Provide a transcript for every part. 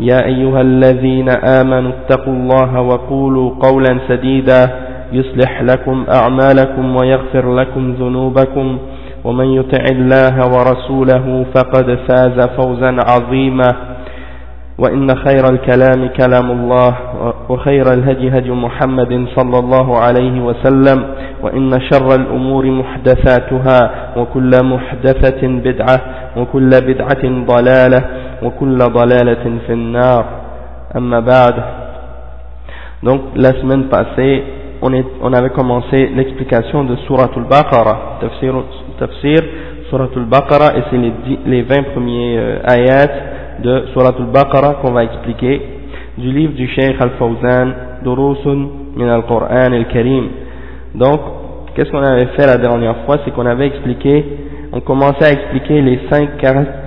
يا أيها الذين آمنوا اتقوا الله وقولوا قولا سديدا يصلح لكم أعمالكم ويغفر لكم ذنوبكم ومن يطع الله ورسوله فقد فاز فوزا عظيما وإن خير الكلام كلام الله وخير الهدي هدي محمد صلى الله عليه وسلم وإن شر الأمور محدثاتها وكل محدثة بدعة وكل بدعة ضلالة وكل ضلالة في النار أما بعد Donc la semaine passée, on, est, on avait commencé l'explication de Surah Al-Baqarah, tafsir, tafsir Surah Al-Baqarah, et c'est les, les 20 premiers euh, ayats de Surah Al-Baqarah qu'on va expliquer du livre du Cheikh Al-Fawzan, Durusun min al-Qur'an al-Karim. Donc, qu'est-ce qu'on avait fait la dernière fois? C'est qu'on avait expliqué, on commençait à expliquer les cinq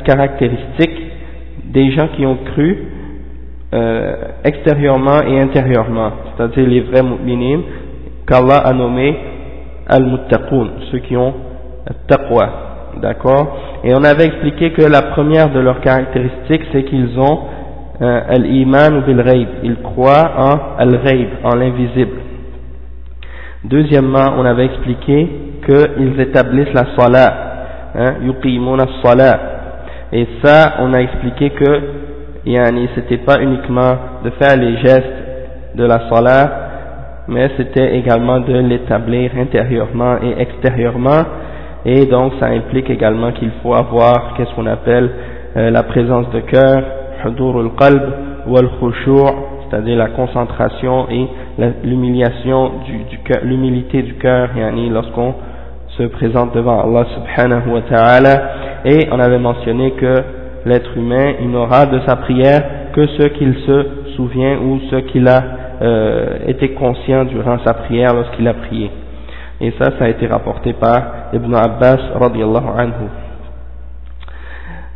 caractéristiques des gens qui ont cru euh, extérieurement et intérieurement, c'est-à-dire les vrais mu'minin, qu'Allah a nommé al-muttaqun, ceux qui ont taqwa, d'accord? Et on avait expliqué que la première de leurs caractéristiques, c'est qu'ils ont euh, al-iman bil ghaib, ils croient en al-ghaib, en l'invisible. Deuxièmement, on avait expliqué qu'ils établissent la salat, hein, salat. Et ça, on a expliqué que yani, c'était pas uniquement de faire les gestes de la salat, mais c'était également de l'établir intérieurement et extérieurement. Et donc, ça implique également qu'il faut avoir, qu'est-ce qu'on appelle, euh, la présence de cœur, hudur al-qalb, wal khushu' c'est-à-dire la concentration et l'humiliation du, du cœur, l'humilité du cœur, yani lorsqu'on se présente devant Allah subhanahu wa ta'ala, et on avait mentionné que l'être humain, il n'aura de sa prière que ce qu'il se souvient ou ce qu'il a euh, été conscient durant sa prière lorsqu'il a prié. Et ça, ça a été rapporté par Ibn Abbas radiallahu anhu.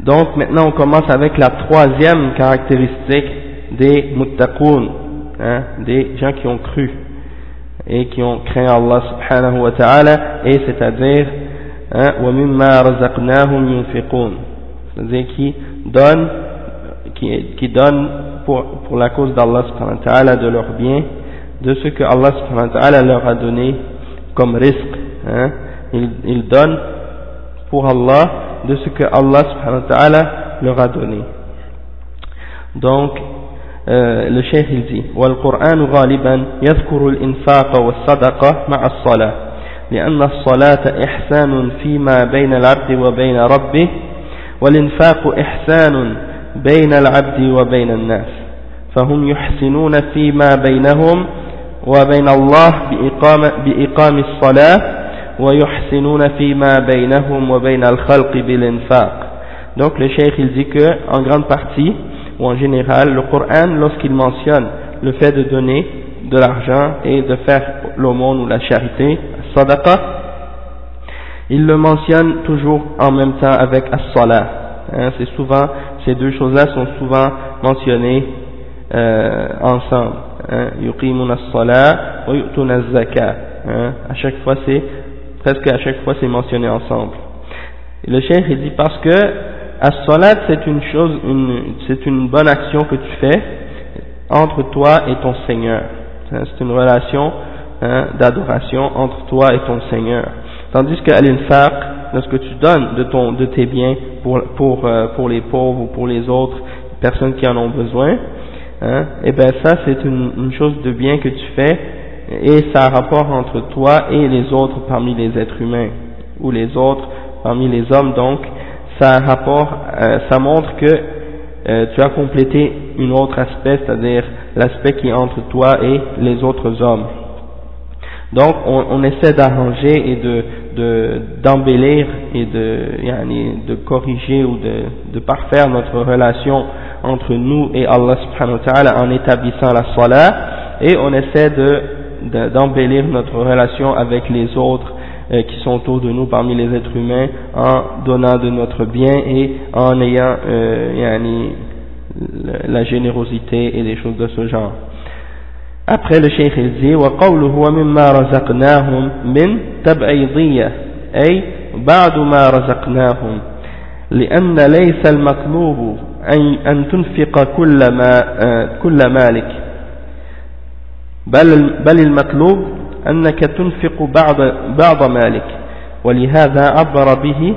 Donc maintenant on commence avec la troisième caractéristique des muttaqoun, hein, des gens qui ont cru et qui ont craint Allah subhanahu wa ta'ala, et c'est-à-dire hein, c'est-à-dire qui donnent, qui, qui donnent pour, pour la cause d'Allah subhanahu wa ta'ala de leurs biens, de ce que Allah subhanahu wa ta'ala leur a donné comme risque hein. ils, ils donnent pour Allah de ce que Allah subhanahu wa ta'ala leur a donné donc euh, le cheikh il dit والقرآن غالبا يذكر الإنفاق والصدقة مع الصلاة لأن الصلاة إحسان فيما بين العبد وبين ربه والإنفاق إحسان بين العبد وبين الناس فهم يحسنون فيما بينهم وبين الله بإقام, بإقام الصلاة ويحسنون فيما بينهم وبين الخلق بالإنفاق donc le cheikh il dit que en grande partie ou en général, le Coran, lorsqu'il mentionne le fait de donner de l'argent et de faire l'aumône ou la charité, sadaqa, il le mentionne toujours en même temps avec as-salah. Hein, c'est souvent, ces deux choses-là sont souvent mentionnées euh, ensemble. Yu'tuna az-zaka. À chaque fois, c'est, presque à chaque fois, c'est mentionné ensemble. Le cheikh, il dit parce que As-salat, c'est une chose, c'est une bonne action que tu fais entre toi et ton Seigneur. C'est une relation hein, d'adoration entre toi et ton Seigneur. Tandis que l'infaq, lorsque tu donnes de, ton, de tes biens pour, pour, euh, pour les pauvres ou pour les autres personnes qui en ont besoin, hein, et ben ça c'est une, une chose de bien que tu fais et ça a rapport entre toi et les autres parmi les êtres humains, ou les autres parmi les hommes, donc ça a rapport, euh, ça montre que euh, tu as complété un autre aspect, c'est-à-dire l'aspect qui est entre toi et les autres hommes. Donc on, on essaie d'arranger et de d'embellir et de, de corriger ou de, de parfaire notre relation entre nous et Allah subhanahu wa ta'ala en établissant la salat et on essaie de d'embellir notre relation avec les autres euh, qui sont autour de nous parmi les êtres humains en donnant de notre bien et en ayant euh, la générosité et des choses de ce genre. Après le Cheikh il dit وقوله ومما رزقناهم من تبعيضية أي بعد ما رزقناهم لأن ليس المطلوب أن, أن تنفق كل, ما كل مالك بل, بل المطلوب أنك تنفق بعض, بعض مالك ولهذا عبر به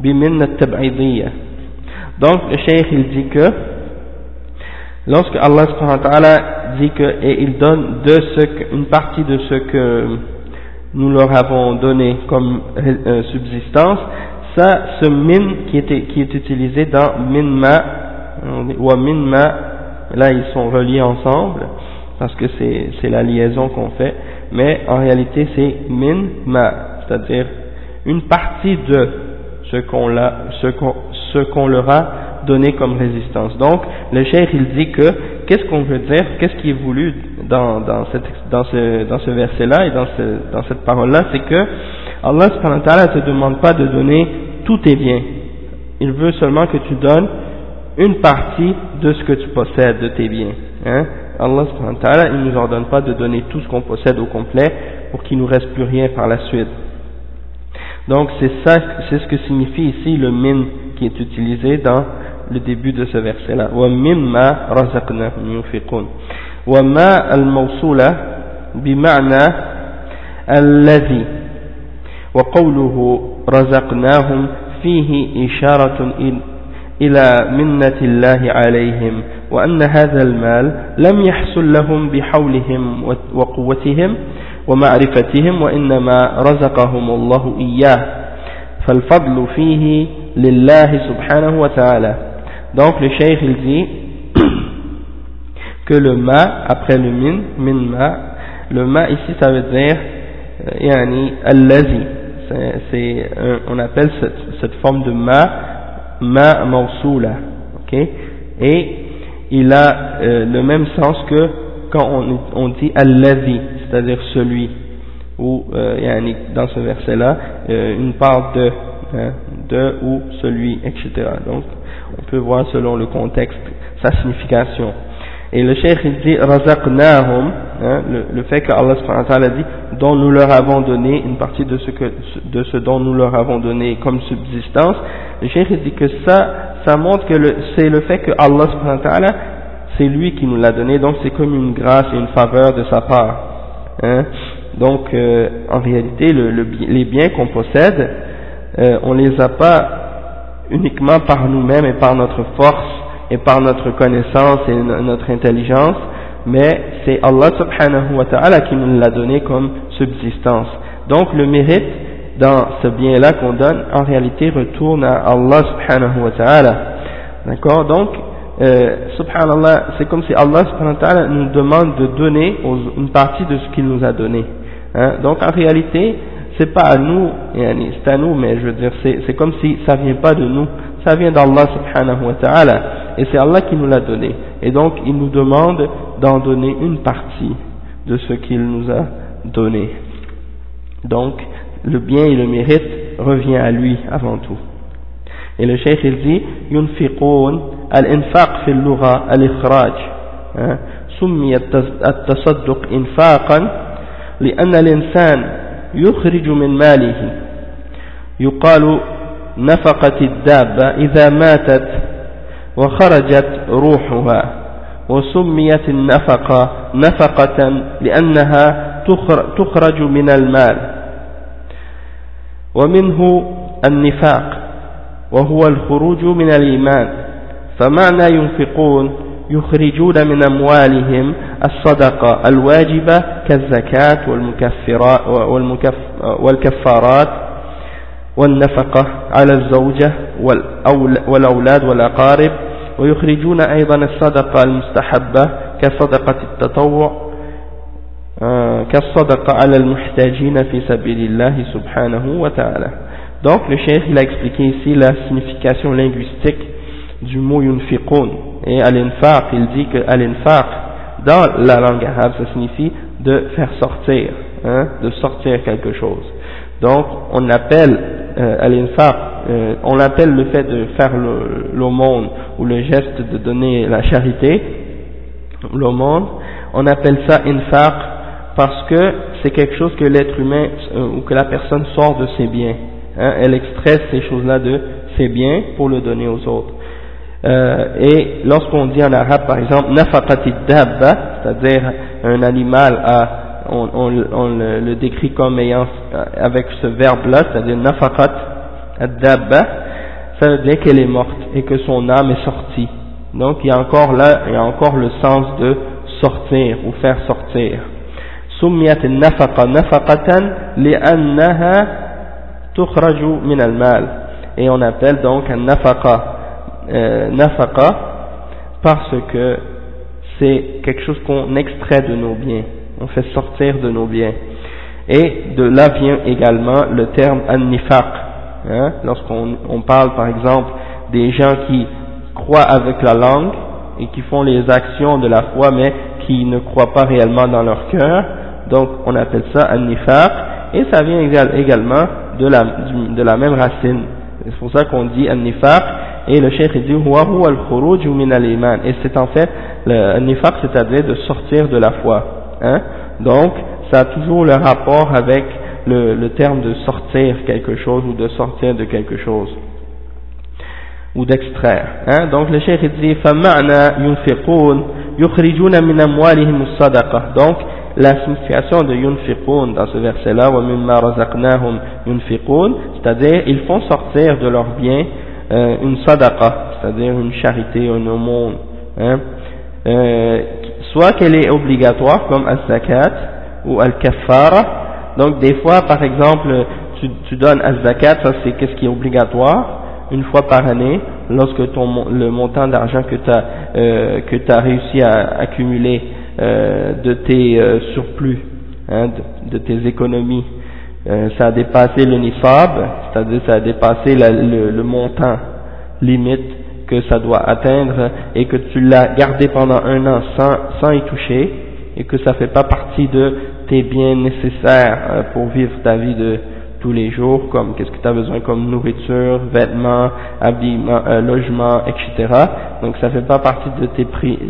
بمن التبعيضية donc le Cheikh il dit que lorsque Allah subhanahu wa ta'ala dit que, et il donne de ce que, une partie de ce que nous leur avons donné comme euh, subsistance, ça, ce min qui, était, qui est utilisé dans minma, ou minma, là ils sont reliés ensemble, parce que c'est la liaison qu'on fait, mais en réalité c'est minma, c'est-à-dire une partie de ce qu'on ce qu'on leur a donné comme résistance. Donc, le cheikh il dit que qu'est-ce qu'on veut dire, qu'est-ce qui est voulu dans, dans, cette, dans ce, dans ce verset-là et dans, ce, dans cette parole-là, c'est que Allah ne te demande pas de donner tous tes biens. Il veut seulement que tu donnes une partie de ce que tu possèdes de tes biens. Hein? Allah subhanahu il nous ordonne pas de donner tout ce qu'on possède au complet pour qu'il ne nous reste plus rien par la suite. Donc c'est ça, c'est ce que signifie ici le min qui est utilisé dans le début de ce verset-là. وَمِمَّا رَزَقْنَاهُمْ يُنْفِقُونَ وَمَا الْمَوْصُولَ بِمَعْنَى الَّذِي وَقَوْلُهُ رزقناهم فيه إشارة إلى منة الله عليهم وأن هذا المال لم يحصل لهم بحولهم وقوتهم ومعرفتهم وإنما رزقهم الله إياه فالفضل فيه لله سبحانه وتعالى Donc le cheikh il dit que le ma après le min, min ma, le ma ici ça veut dire euh, yani allazi. On appelle cette, forme de ma ma mausula, ok? Et il a euh, le même sens que quand on, on dit allazi, c'est-à-dire celui ou euh, dans ce verset là euh, une part de hein, de ou celui etc. Donc on peut voir selon le contexte sa signification. Et le cheikh il dit razaqnahum, hein, le, le, fait que Allah subhanahu dit dont nous leur avons donné une partie de ce que de ce dont nous leur avons donné comme subsistance. Le cheikh il dit que ça ça montre que c'est le fait que Allah subhanahu c'est lui qui nous l'a donné donc c'est comme une grâce et une faveur de sa part. Hein. Donc euh, en réalité le, le, les biens qu'on possède euh, on les a pas uniquement par nous-mêmes et par notre force et par notre connaissance et notre intelligence, mais c'est Allah subhanahu wa ta'ala qui nous l'a donné comme subsistance. Donc le mérite dans ce bien-là qu'on donne, en réalité retourne à Allah subhanahu wa ta'ala. D'accord? Donc, euh, subhanallah, c'est comme si Allah subhanahu wa ta'ala nous demande de donner une partie de ce qu'il nous a donné. Hein? Donc en réalité, c'est pas à nous, c'est à nous, mais je veux dire, c'est comme si ça vient pas de nous, ça vient d'Allah subhanahu wa ta'ala, et c'est Allah qui nous l'a donné. Et donc, il nous demande d'en donner une partie de ce qu'il nous a donné. Donc, le bien et le mérite revient à lui avant tout. Et le cheikh il dit, ينفقون الانفاق في اللغة الإخراج سمي التصدق إنفاقا لأن الإنسان يخرج من ماله. يقال نفقت الدابة إذا ماتت وخرجت روحها وسميت النفقة نفقة لأنها تخرج من المال. ومنه النفاق وهو الخروج من الإيمان. فمعنى ينفقون يخرجون من أموالهم الصدقة الواجبة كالزكاة والكفارات والنفقة على الزوجة والأولاد والأقارب. ويخرجون أيضا الصدقة المستحبة كصدقة التطوع آه، كالصدقة على المحتاجين في سبيل الله سبحانه وتعالى. Donc le cheikh il a expliqué ici la signification linguistique du mot yunfiqun et al-infaq il dit que al-infaq dans la langue arabe ça signifie de faire sortir hein, de sortir quelque chose. Donc on appelle euh, al-infaq euh, on appelle le fait de faire l'aumône ou le geste de donner la charité l'aumône. On appelle ça infaq parce que c'est quelque chose que l'être humain euh, ou que la personne sort de ses biens hein, elle extrait ces choses-là de ses biens pour le donner aux autres euh, et lorsqu'on dit en arabe par exemple nafaqati dabba c'est-à-dire un animal à on, on, on le, décrit comme ayant avec ce verbe là c'est-à-dire nafaqat ad-dabba ça veut dire qu'elle est morte et que son âme est sortie donc il y a encore là il y a encore le sens de sortir ou faire sortir سميت النفقة نفقة لأنها تخرج من المال et on appelle donc un nafaqa euh, nafaqa parce que c'est quelque chose qu'on extrait de nos biens, on fait sortir de nos biens. Et de là vient également le terme an-nifaq. Hein, Lorsqu'on on parle par exemple des gens qui croient avec la langue et qui font les actions de la foi mais qui ne croient pas réellement dans leur cœur, donc on appelle ça an-nifaq et ça vient également de la, de la même racine. C'est pour ça qu'on dit an-nifaq et le cheikh dit huwa huwa al-khuruj min al-iman et c'est en fait le nifaq c'est-à-dire de sortir de la foi hein donc ça a toujours le rapport avec le, le terme de sortir quelque chose ou de sortir de quelque chose ou d'extraire hein donc le cheikh dit فمعنى ينفقون يخرجون من أموالهم الصدقة donc la signification de yunfiqun dans ce verset-là, c'est-à-dire ils font sortir de leurs biens euh, une sadaqa, c'est-à-dire une charité, un aumône, hein, euh, soit qu'elle est obligatoire comme al-zakat ou al-kaffara, donc des fois par exemple tu, tu donnes al-zakat, ça c'est qu'est-ce qui est obligatoire, une fois par année, lorsque ton, le montant d'argent que tu as, euh, que as réussi à accumuler euh, de tes euh, surplus, hein, de, de, tes économies, euh, ça a dépassé le nifab, c'est-à-dire ça a dépassé le, le, montant limite que ça doit atteindre et que tu l'as gardé pendant un an sans, sans y toucher et que ça fait pas partie de tes biens nécessaires euh, pour vivre ta vie de, tous les jours, comme qu'est-ce que tu as besoin comme nourriture, vêtements, habillement, euh, logement, etc. Donc ça fait pas partie de tes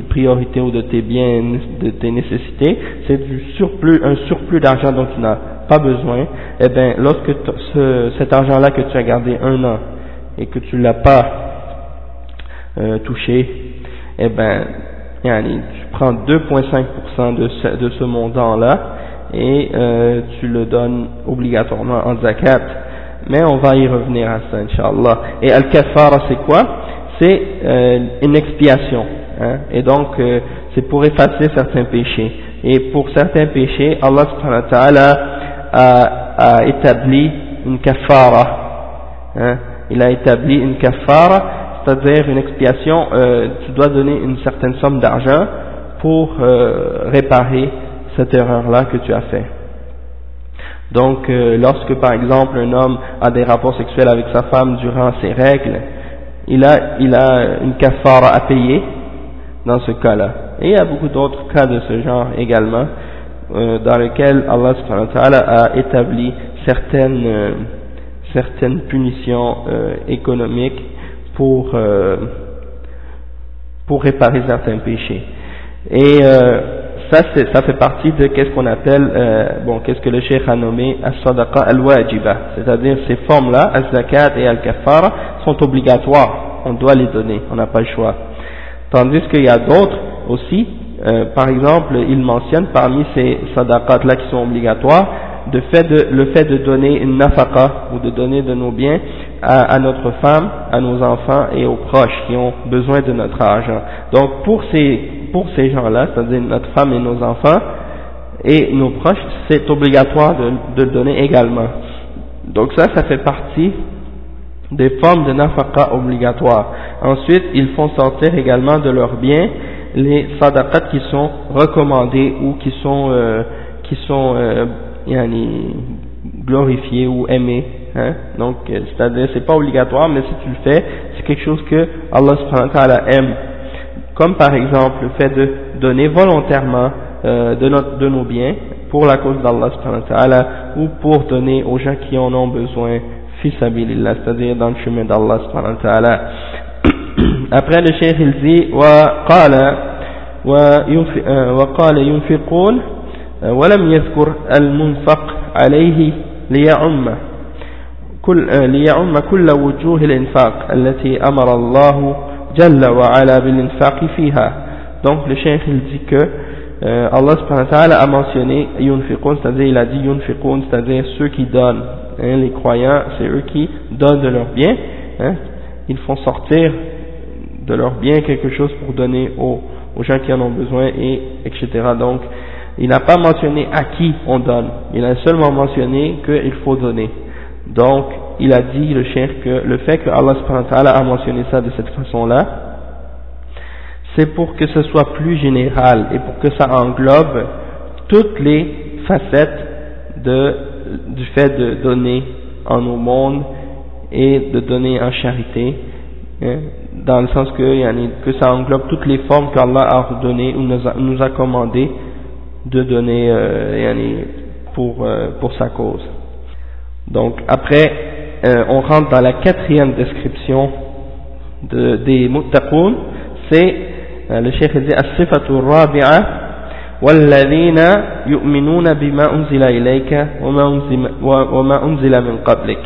priorités ou de tes biens, de tes nécessités. C'est du surplus, un surplus d'argent dont tu n'as pas besoin. Eh bien, lorsque ce, cet argent-là que tu as gardé un an et que tu l'as pas euh, touché, eh ben, tu prends 2,5% de ce, de ce montant-là et euh, tu le donnes obligatoirement en zakat. Mais on va y revenir à ça, Inch'Allah. Et al-kafara, c'est quoi? C'est euh, une expiation. Hein? Et donc, euh, c'est pour effacer certains péchés. Et pour certains péchés, Allah subhanahu wa ta'ala a, a, établi une kafara. Hein? Il a établi une kafara, c'est-à-dire une expiation, euh, tu dois donner une certaine somme d'argent pour euh, réparer cette erreur-là que tu as fait. Donc, euh, lorsque par exemple un homme a des rapports sexuels avec sa femme durant ses règles, il a, il a une kafara à payer dans ce cas-là. Et il y a beaucoup d'autres cas de ce genre également, euh, dans lesquels Allah subhanahu wa ta'ala a établi certaines, euh, certaines punitions économiques pour, pour réparer certains péchés. Et ça, ça fait partie de qu'est-ce qu'on appelle, euh, bon, qu'est-ce que le cheikh a nommé as-sadaqa al-wajiba, c'est-à-dire ces formes-là, az-zakat et al-kafara, sont obligatoires, on doit les donner, on n'a pas le choix. Tandis qu'il y a d'autres aussi, euh, par exemple, il mentionne parmi ces sadaqat-là qui sont obligatoires, le fait de donner une nafaqa, ou de donner de nos biens, à, notre femme, à nos enfants et aux proches qui ont besoin de notre argent. Donc pour ces, pour ces gens-là, c'est-à-dire notre femme et nos enfants et nos proches, c'est obligatoire de, de donner également. Donc ça, ça fait partie des formes de nafaqa obligatoires. Ensuite, ils font sortir également de leurs biens les sadaqat qui sont recommandés ou qui sont, euh, qui sont euh, glorifiés ou aimés. Hein. Donc, euh, c'est-à-dire, c'est pas obligatoire, mais si tu le fais, c'est quelque chose que Allah subhanahu wa ta'ala aime. Comme par exemple le fait de donner volontairement euh, de, notre, de nos biens pour la cause d'Allah subhanahu wa ta'ala ou pour donner aux gens qui en ont besoin c'est-à-dire dans le chemin d'Allah subhanahu wa ta'ala. Après le cheikh il dit وقال وقال ينفقون ولم يذكر المنفق عليه ليعم كل ليعم كل وجوه الإنفاق التي أمر الله جل وعلا بالإنفاق فيها donc le cheikh il dit que euh, Allah subhanahu wa ta'ala a mentionné yunfiqun c'est-à-dire il a dit yunfiqun c'est-à-dire ceux qui donnent Hein, les croyants, c'est eux qui donnent de leurs biens, hein, ils font sortir de leurs biens quelque chose pour donner aux, aux gens qui en ont besoin, et etc. Donc, il n'a pas mentionné à qui on donne, il a seulement mentionné qu'il faut donner. Donc, il a dit, le chef, que le fait que Allah a mentionné ça de cette façon-là, c'est pour que ce soit plus général et pour que ça englobe toutes les facettes de du fait de donner en au monde et de donner en charité, hein, dans le sens que, que ça englobe toutes les formes qu'Allah a ordonné ou nous a, commandé de donner euh, pour, euh, pour sa cause. Donc après, euh, on rentre dans la quatrième description de, des muttaqoun, c'est le cheikh dit as-sifatu rabi'a والذين يؤمنون بما أنزل إليك وما أنزل من قبلك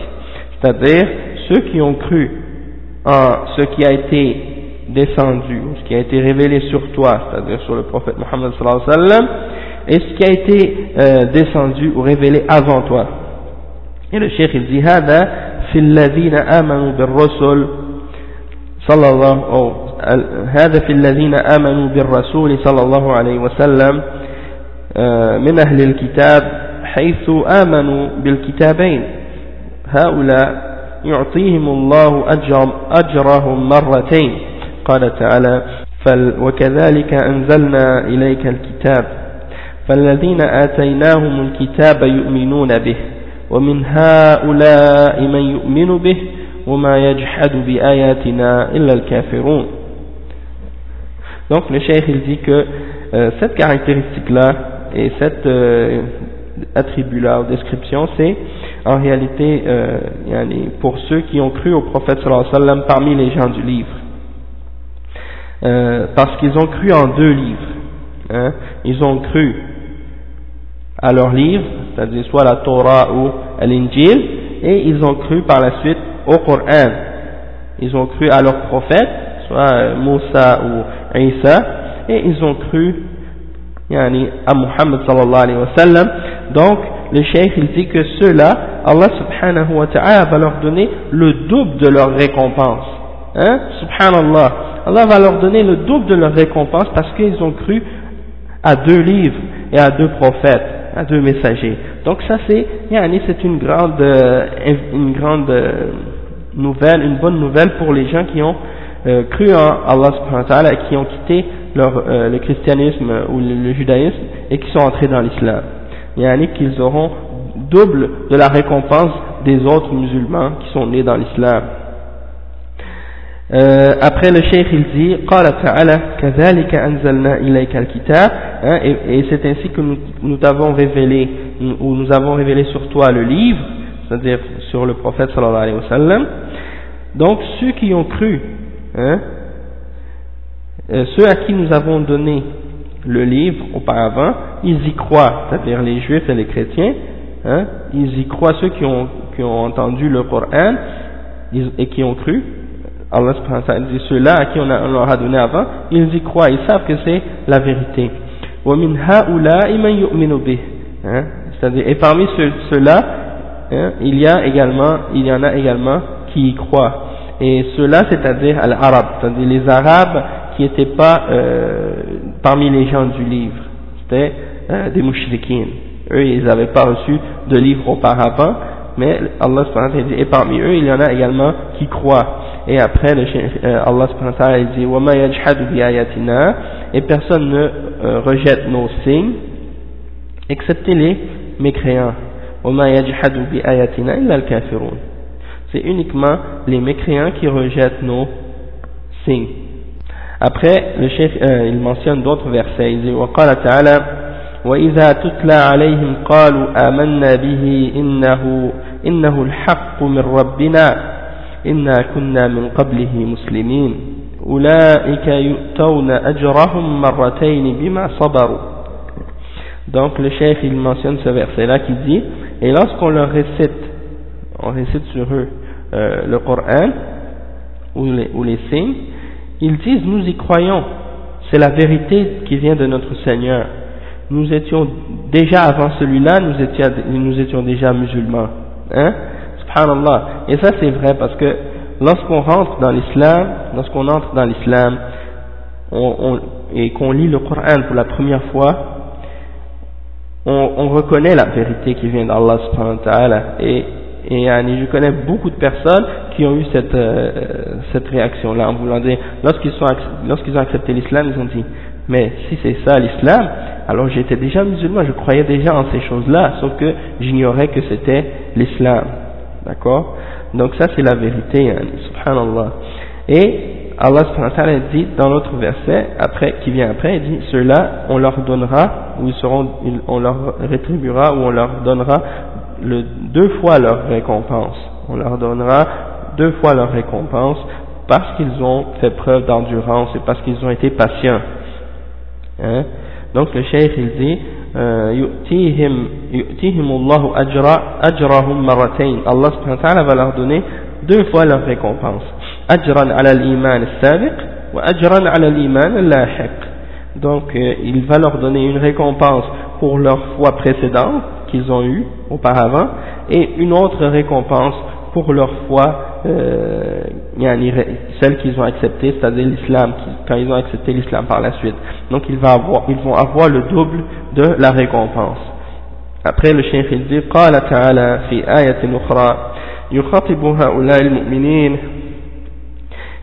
c'est-à-dire ceux qui ont cru en ce qui a été descendu, ce qui a été révélé sur toi, c'est-à-dire sur le prophète Mohammed sallallahu alayhi wa sallam, et ce qui a été euh, descendu ou révélé avant toi. Et le cheikh il dit هذا في الذين آمنوا بالرسل صلى الله هذا في الذين آمنوا بالرسول صلى الله عليه وسلم آه، من أهل الكتاب حيث آمنوا بالكتابين. هؤلاء يعطيهم الله أجر أجرهم مرتين. قال تعالى وكذلك أنزلنا إليك الكتاب فالذين آتيناهم الكتاب يؤمنون به. ومن هؤلاء من يؤمن به وما يجحد بآياتنا إلا الكافرون Donc le cheikh il dit que euh, cette caractéristique-là et cette euh, attribut-là ou description, c'est en réalité euh, pour ceux qui ont cru au prophète sallallahu alayhi wa sallam parmi les gens du livre. Euh, parce qu'ils ont cru en deux livres. Hein. Ils ont cru à leur livre, c'est-à-dire soit la Torah ou l'Injil, et ils ont cru par la suite au Coran. Ils ont cru à leur prophète, soit euh, Moussa ou Isa, et ils ont cru yani, à Muhammad sallallahu alayhi wa sallam. Donc, le cheikh il dit que ceux-là, Allah subhanahu wa ta'ala va leur donner le double de leur récompense. Hein? Subhanallah. Allah va leur donner le double de leur récompense parce qu'ils ont cru à deux livres et à deux prophètes, à deux messagers. Donc ça c'est, yani, c'est une grande, euh, une grande euh, nouvelle, une bonne nouvelle pour les gens qui ont euh, cru en Allah subhanahu wa ta'ala et qui ont quitté leur, le christianisme ou le, judaïsme et qui sont entrés dans l'islam. Il y a qu'ils auront double de la récompense des autres musulmans qui sont nés dans l'islam. Euh, après le cheikh il dit قال تعالى كذلك أنزلنا إليك الكتاب hein, et, et c'est ainsi que nous, nous t'avons révélé ou nous avons révélé sur toi le livre c'est-à-dire sur le prophète sallallahu alayhi wa sallam donc ceux qui ont cru hein, euh, ceux à qui nous avons donné le livre auparavant, ils y croient, c'est-à-dire les juifs et les chrétiens, hein, ils y croient, ceux qui ont, qui ont entendu le Coran et qui ont cru, Allah dit ceux-là à qui on, a, on, leur a donné avant, ils y croient, ils savent que c'est la vérité. Hein, c'est-à-dire, et parmi ceux-là, hein, il y a également, il y en a également qui y croient. Et ceux-là, c'est-à-dire l'arabe, c'est-à-dire les arabes qui n'étaient pas euh, parmi les gens du livre, c'était euh, des mouchriquines. Eux, ils n'avaient pas reçu de livre auparavant, mais Allah dit, et parmi eux, il y en a également qui croient. Et après, le, euh, Allah dit, وَمَا يَجْحَدُ بِآيَاتِنَا Et personne ne euh, rejette nos signes, excepté les mécréants. وَمَا يَجْحَدُ بِآيَاتِنَا إِلَّا الْكَافِرُونَ C'est uniquement les mécréants qui rejettent nos signes. Après, le chef, euh, il mentionne d'autres versets. Il dit, وَقَالَ تَعَالَى وإذا تتلى عليهم قالوا آمنا به إنه, إنه الحق من ربنا إنا كنا من قبله مسلمين أولئك يؤتون أجرهم مرتين بما صبروا Donc le chef il mentionne ce verset là qui dit et lorsqu'on leur récite on récite sur eux euh, le Coran ou les, ou les signes ils disent nous y croyons c'est la vérité qui vient de notre Seigneur nous étions déjà avant celui-là nous étions, nous étions déjà musulmans hein? Subhanallah. Et ça c'est vrai parce que lorsqu'on rentre dans l'islam, lorsqu'on entre dans l'islam et qu'on lit le Coran pour la première fois, on, on reconnaît la vérité qui vient d'Allah subhanahu. Et, et je connais beaucoup de personnes qui ont eu cette, euh, cette réaction-là en voulant dire, lorsqu'ils lorsqu'ils ont accepté l'islam, ils ont dit, mais si c'est ça l'islam, alors j'étais déjà musulman, je croyais déjà en ces choses-là, sauf que j'ignorais que c'était l'islam. D'accord? Donc ça c'est la vérité, hein, subhanallah. Et Allah subhanahu wa dit dans l'autre verset, après, qui vient après, il dit, ceux-là, on leur donnera, ou ils seront, on leur rétribuera, ou on leur donnera deux fois leur récompense. On leur donnera deux fois leur récompense parce qu'ils ont fait preuve d'endurance et parce qu'ils ont été patients. Hein Donc le cheikh il dit, يؤتيهم يؤتيهم الله أجر أجرهم مرتين الله سبحانه وتعالى va leur donner deux fois leur récompense أجرا على الإيمان السابق وأجرا على الإيمان اللاحق donc euh, il va leur donner une récompense pour leur foi précédente qu'ils ont eue auparavant et une autre récompense pour leur foi euh, celle qu'ils ont acceptée, c'est-à-dire l'islam, quand ils ont accepté l'islam par la suite. Donc ils vont, avoir, ils vont avoir le double de la récompense. Après le cheikh il dit قال تعالى في آية أخرى يخاطب هؤلاء المؤمنين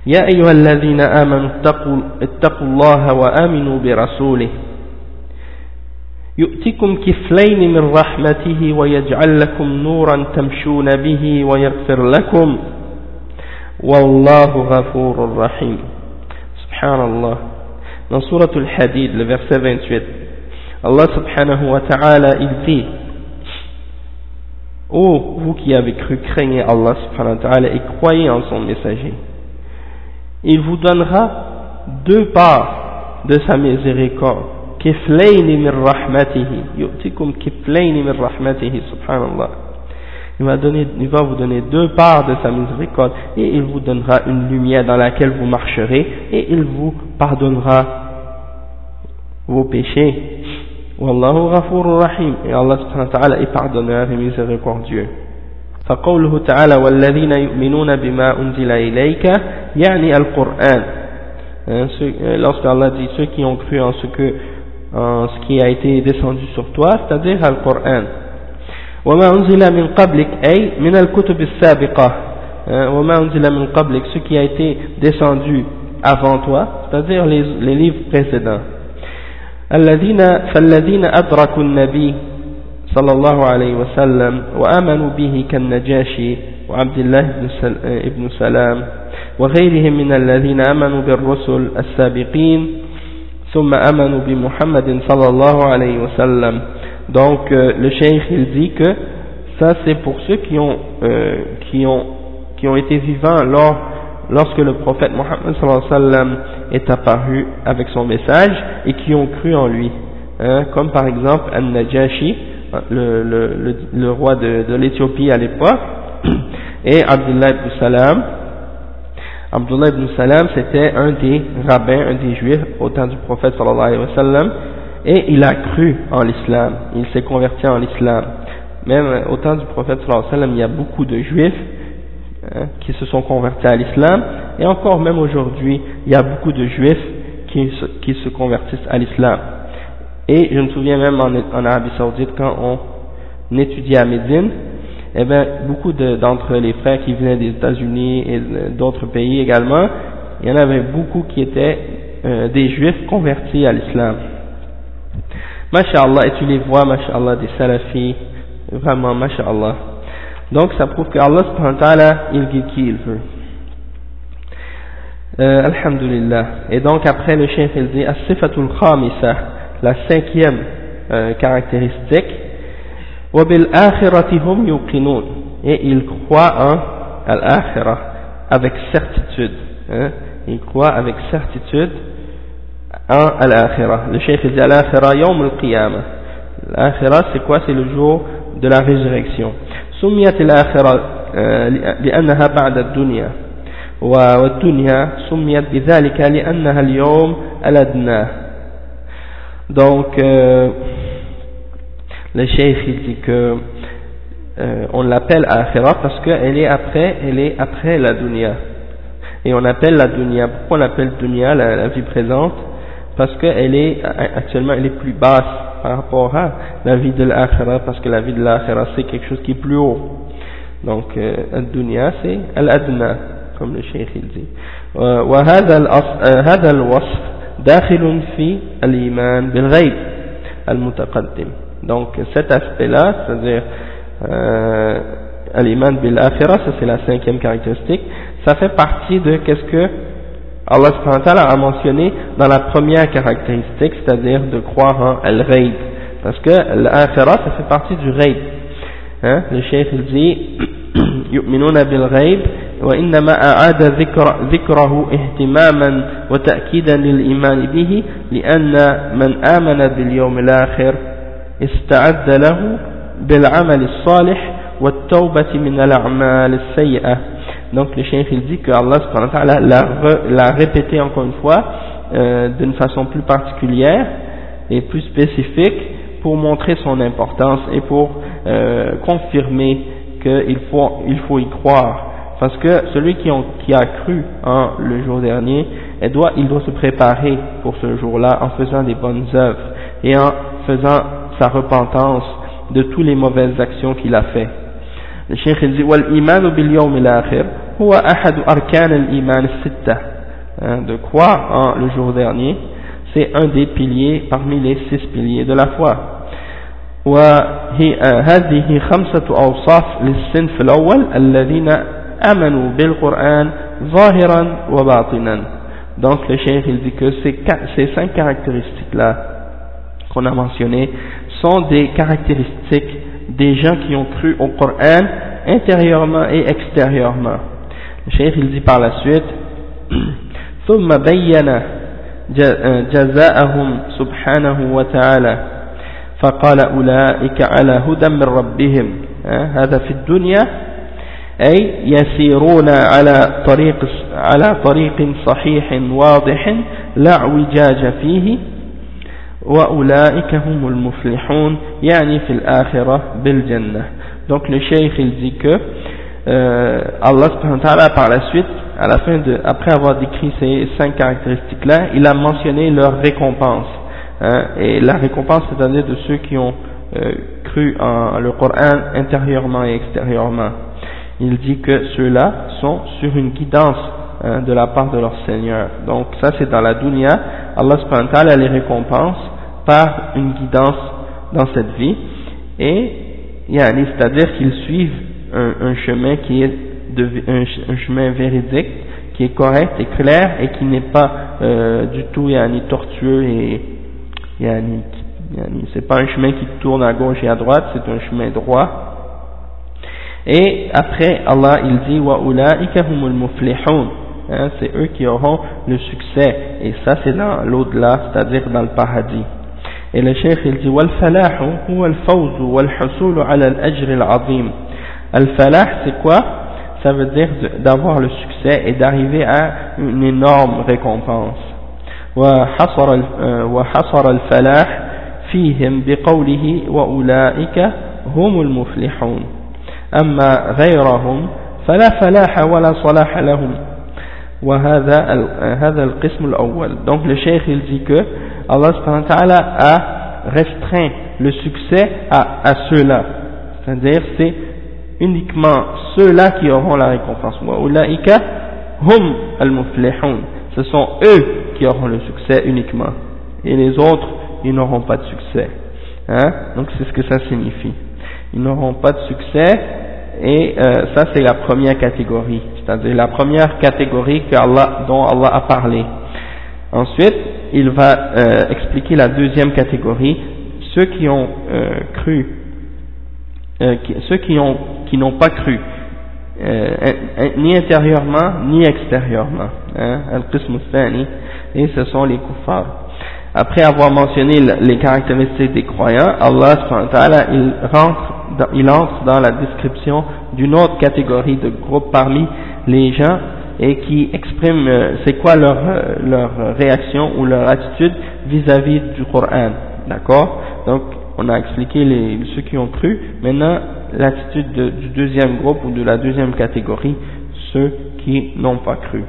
يا أيها الذين آمنوا اتقوا, اتقوا الله وآمنوا برسوله يؤتكم كفلين من رحمته ويجعل لكم نورا تمشون به ويغفر لكم والله غفور رحيم سبحان الله dans Surah Al-Hadid, le verset 28, Allah subhanahu wa ta'ala, il dit, oh, vous qui avez cru, craignez Allah subhanahu wa ta'ala et croyez en son messager. Il vous donnera deux parts de sa miséricorde. Kiflayni min rahmatihi. Yu'tikum kiflayni min rahmatihi, subhanallah. Il va, donner, il va vous donner deux parts de sa miséricorde et il vous donnera une lumière dans laquelle vous marcherez et il vous pardonnera vos péchés. Wallahu ghafurur rahim. Et Allah subhanahu wa ta'ala est pardonneur et miséricordieux. فقوله تعالى والذين يؤمنون بما أنزل إليك يعني القرآن lorsque Allah dit ceux qui ont cru en ce que en ce qui a été descendu sur toi c'est-à-dire le Coran وما أنزل من قبلك أي من الكتب السابقة. وما أنزل من قبلك ce qui a été descendu avant toi c'est-à-dire les, les livres précédents. الذين فالذين أدركوا النبي صلى الله عليه وسلم وآمنوا به كالنجاشي وعبد الله بن سلام وغيرهم من الذين آمنوا بالرسل السابقين ثم آمنوا بمحمد صلى الله عليه وسلم donc euh, le cheikh il dit que ça c'est pour ceux qui ont euh, qui ont qui ont été vivants lors lorsque le prophète Mohammed est apparu avec son message et qui ont cru en lui, hein, comme par exemple An-Najashi, le, le, le, roi de, de l'Éthiopie à l'époque, et Abdullah ibn Salam. Abdullah ibn Salam c'était un des rabbins, un des juifs au temps du prophète sallallahu alayhi wa sallam, et il a cru en l'islam, il s'est converti en l'islam. Même au temps du prophète sallallahu alayhi wa sallam, il y a beaucoup de juifs hein, qui se sont convertis à l'islam, et encore même aujourd'hui, il y a beaucoup de juifs qui se, qui se convertissent à l'islam. Et je me souviens même en, en Arabie Saoudite, quand on étudiait à Médine, eh bien, beaucoup d'entre les frères qui venaient des États-Unis et d'autres pays également, il y en avait beaucoup qui étaient euh, des juifs convertis à l'islam. Masha'Allah, et tu les vois, Masha'Allah, des salafis, vraiment, Masha'Allah. Donc ça prouve que Allah subhanahu wa ta'ala, il guide qui il veut. Euh, alhamdulillah. Et donc après le chef il dit, as-sifatul la cinquième euh, caractéristique, et il croit en al-akhirah avec certitude hein? il croit avec certitude en al-akhirah le cheikh dit al-akhirah yawm al-qiyamah l'akhirah c'est quoi c'est le jour de la résurrection سميت الآخرة لأنها بعد الدنيا والدنيا سميت بذلك لأنها اليوم الأدنى donc euh, le cheikh il dit que euh, on l'appelle akhira parce qu'elle est après, elle est après la dunya. Et on appelle la dunya, pourquoi on l'appelle dunya, la, vie présente Parce qu'elle est, actuellement, elle est plus basse par rapport à la vie de l'akhira, parce que la vie de l'akhira c'est quelque chose qui est plus haut. Donc, euh, la dunya c'est al-adna, comme le cheikh il dit. وهذا الوصف داخل في الإيمان بالغيب المتقدم donc cet aspect-là, c'est-à-dire euh, Al-Iman bil-Akhirah, ça c'est la cinquième caractéristique, ça fait partie de qu'est-ce que Allah subhanahu wa ta'ala a mentionné dans la première caractéristique, c'est-à-dire de croire en Al-Ghaib. Parce que l'Akhirah, ça fait partie du Ghaib. Hein? Le chef il dit يؤمنون بالغيب وإنما أعاد ذكر ذكره اهتماما وتأكيدا للإيمان به لأن من آمن باليوم الآخر استعد له بالعمل الصالح والتوبة من الأعمال السيئة donc le cheikh il dit que Allah l'a répété encore une fois euh, d'une façon plus particulière et plus spécifique pour montrer son importance et pour euh, confirmer qu'il faut, il faut y croire parce que celui qui, ont, qui a cru en le jour dernier il doit, il doit se préparer pour ce jour-là en faisant des bonnes œuvres et en faisant sa repentance de toutes les mauvaises actions qu'il a fait. Le cheikh dit والإيمان باليوم الآخر هو أحد أركان الإيمان الستة de croire en le jour dernier c'est un des piliers parmi les six piliers de la foi وهذه خمسة أوصاف للصنف الأول الذين آمنوا بالقرآن ظاهرا وباطنا donc le cheikh il dit que ces, ces cinq caractéristiques là qu'on a mentionnées sont des caractéristiques des gens qui ont cru au Coran intérieurement et extérieurement. Le cheikh il dit par la suite ثم بين جزاءهم سبحانه وتعالى فقال أولئك على هدى من ربهم هذا في الدنيا أي يسيرون على طريق على طريق صحيح واضح لا اعوجاج فيه وأولئك هم المفلحون يعني في الآخرة بالجنة donc le cheikh il dit que euh, Allah subhanahu wa ta'ala par la suite à la fin de, après avoir décrit ces cinq caractéristiques là il a mentionné leur récompense hein, et la récompense c'est-à-dire de ceux qui ont euh, cru en le Coran intérieurement et extérieurement il dit que ceux-là sont sur une guidance hein, de la part de leur Seigneur donc ça c'est dans la dunya Allah subhanahu wa ta'ala les récompense par une guidance dans cette vie. Et c'est-à-dire qu'ils suivent un, chemin qui est un, chemin véridique qui est correct et clair et qui n'est pas euh, du tout yani, tortueux et yani, c'est pas un chemin qui tourne à gauche et à droite c'est un chemin droit. Et après Allah il dit wa humul muflihun. Hein, c'est eux qui auront le succès. Et ça c'est dans l'au-delà c'est-à-dire dans le paradis Et le cheikh il dit والفلاح هو الفوز والحصول على الأجر العظيم. الفلاح c'est quoi? Ça veut dire d'avoir le succès et d'arriver à une énorme récompense. وحصر وحصر الفلاح فيهم بقوله وأولئك هم المفلحون أما غيرهم فلا فلاح ولا صلاح لهم وهذا هذا القسم الأول donc le cheikh il dit que Allah a restreint le succès à, à ceux-là. C'est-à-dire, c'est uniquement ceux-là qui auront la récompense. Hum ce sont eux qui auront le succès uniquement. Et les autres, ils n'auront pas de succès. Hein? Donc c'est ce que ça signifie. Ils n'auront pas de succès et euh, ça c'est la première catégorie, c'est-à-dire la première catégorie dont Allah a parlé. Ensuite, il va euh, expliquer la deuxième catégorie, ceux qui ont euh, cru, qui, ceux qui ont qui n'ont pas cru, ni intérieurement ni extérieurement, hein, et ce sont les kuffars. Après avoir mentionné les caractéristiques des croyants, Allah il rentre il entre dans la description d'une autre catégorie de groupe parmi les gens et qui expriment euh, c'est quoi leur, euh, leur réaction ou leur attitude vis-à-vis du Coran. D'accord Donc, on a expliqué les, ceux qui ont cru. Maintenant, l'attitude du deuxième groupe ou de la deuxième catégorie, ceux qui n'ont pas cru.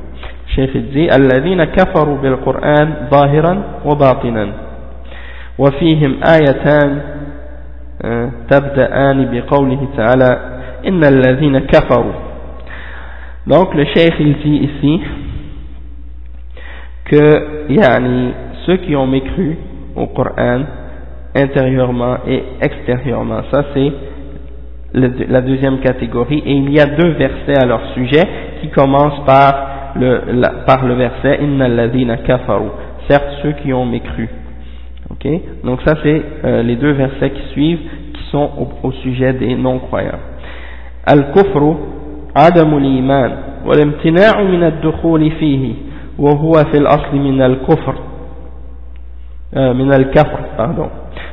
Cheikh dit الذين كفروا بالقرآن ظاهرا وباطنا وفيهم آيتان تبدأان بقوله تعالى إن الذين كفروا donc le cheikh il dit ici que yani, ceux qui ont mécru au Coran intérieurement et extérieurement ça c'est la deuxième catégorie. Et il y a deux versets à leur sujet qui commencent par le, par le verset Inna alladhina kafaru certes ceux qui ont mécru. Ok? Donc ça c'est euh, les deux versets qui suivent qui sont au, au sujet des non-croyants. Al-kufru عدم الإيمان والامتناع من الدخول فيه وهو في الأصل من الكفر. من الكفر pardon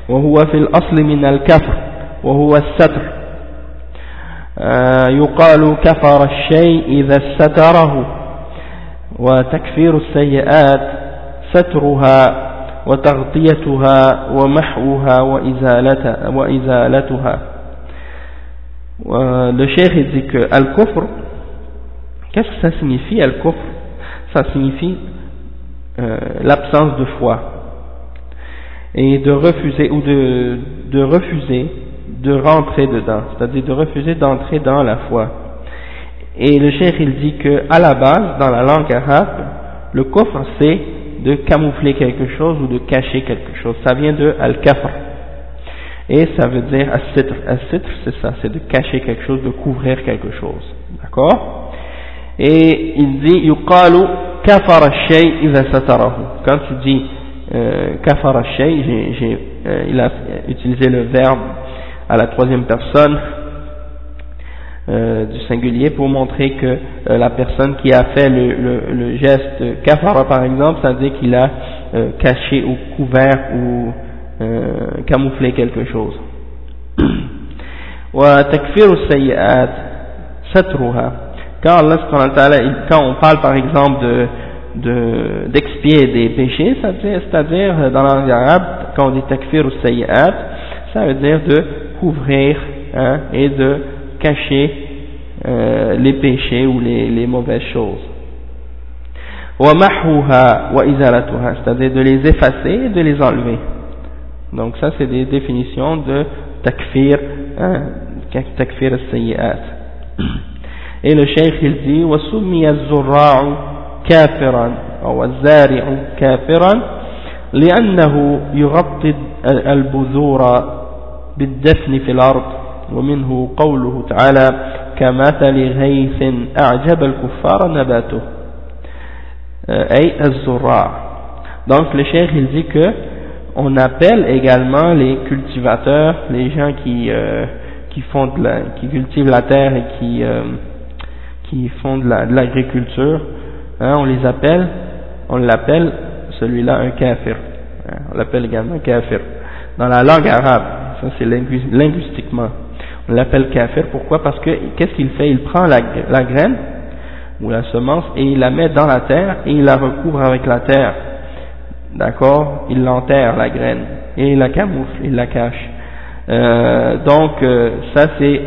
وهو في الأصل من الكفر وهو الستر. يقال كفر الشيء إذا ستره وتكفير السيئات سترها وتغطيتها ومحوها وإزالتها, وإزالتها. Le cheikh dit que al-kufr qu'est-ce que ça signifie al-kufr? Ça signifie euh, l'absence de foi et de refuser ou de, de refuser de rentrer dedans c'est-à-dire de refuser d'entrer dans la foi et le cheikh il dit que à la base dans la langue arabe le kufr c'est de camoufler quelque chose ou de cacher quelque chose. Ça vient de al-kafr. Et ça veut dire as-sitr. As-sitr, c'est ça, c'est de cacher quelque chose, de couvrir quelque chose. D'accord? Et il dit yuqalu kafara shay idha satarahu. Quand tu dis euh, kafara shay, euh, il a utilisé le verbe à la troisième personne euh, du singulier pour montrer que euh, la personne qui a fait le, le, le geste kafara par exemple, ça veut dire qu'il a euh, caché ou couvert ou camouflé quelque chose. quand quand on parle par exemple de d'expier des péchés, c'est-à-dire dans la langue arabe, quand on dit takfir ou sayyat, ça veut dire de couvrir hein, et de cacher euh, les péchés ou les, mauvaises choses. c'est-à-dire de les effacer et de les enlever. Donc ça c'est des définitions de takfir, hein, takfir al-sayyi'at. Et le cheikh il dit وسمي الزراع كافرا أو الزارع كافرا لأنه يغطي البذور بالدفن في الأرض ومنه قوله تعالى كمثل غيث أعجب الكفار نباته أي الزراع donc le cheikh il dit que on appelle également les cultivateurs les gens qui euh, qui font de la, qui cultivent la terre et qui euh, qui font de l'agriculture hein, on les appelle on l'appelle celui-là un kafir hein, on l'appelle également kafir dans la langue arabe ça c'est linguistiquement on l'appelle kafir, pourquoi? Parce que qu'est-ce qu'il fait? Il prend la, la, graine ou la semence et il la met dans la terre et il la recouvre avec la terre. D'accord? Il l'enterre la graine et il la camoufle, il la cache. Euh, donc euh, ça c'est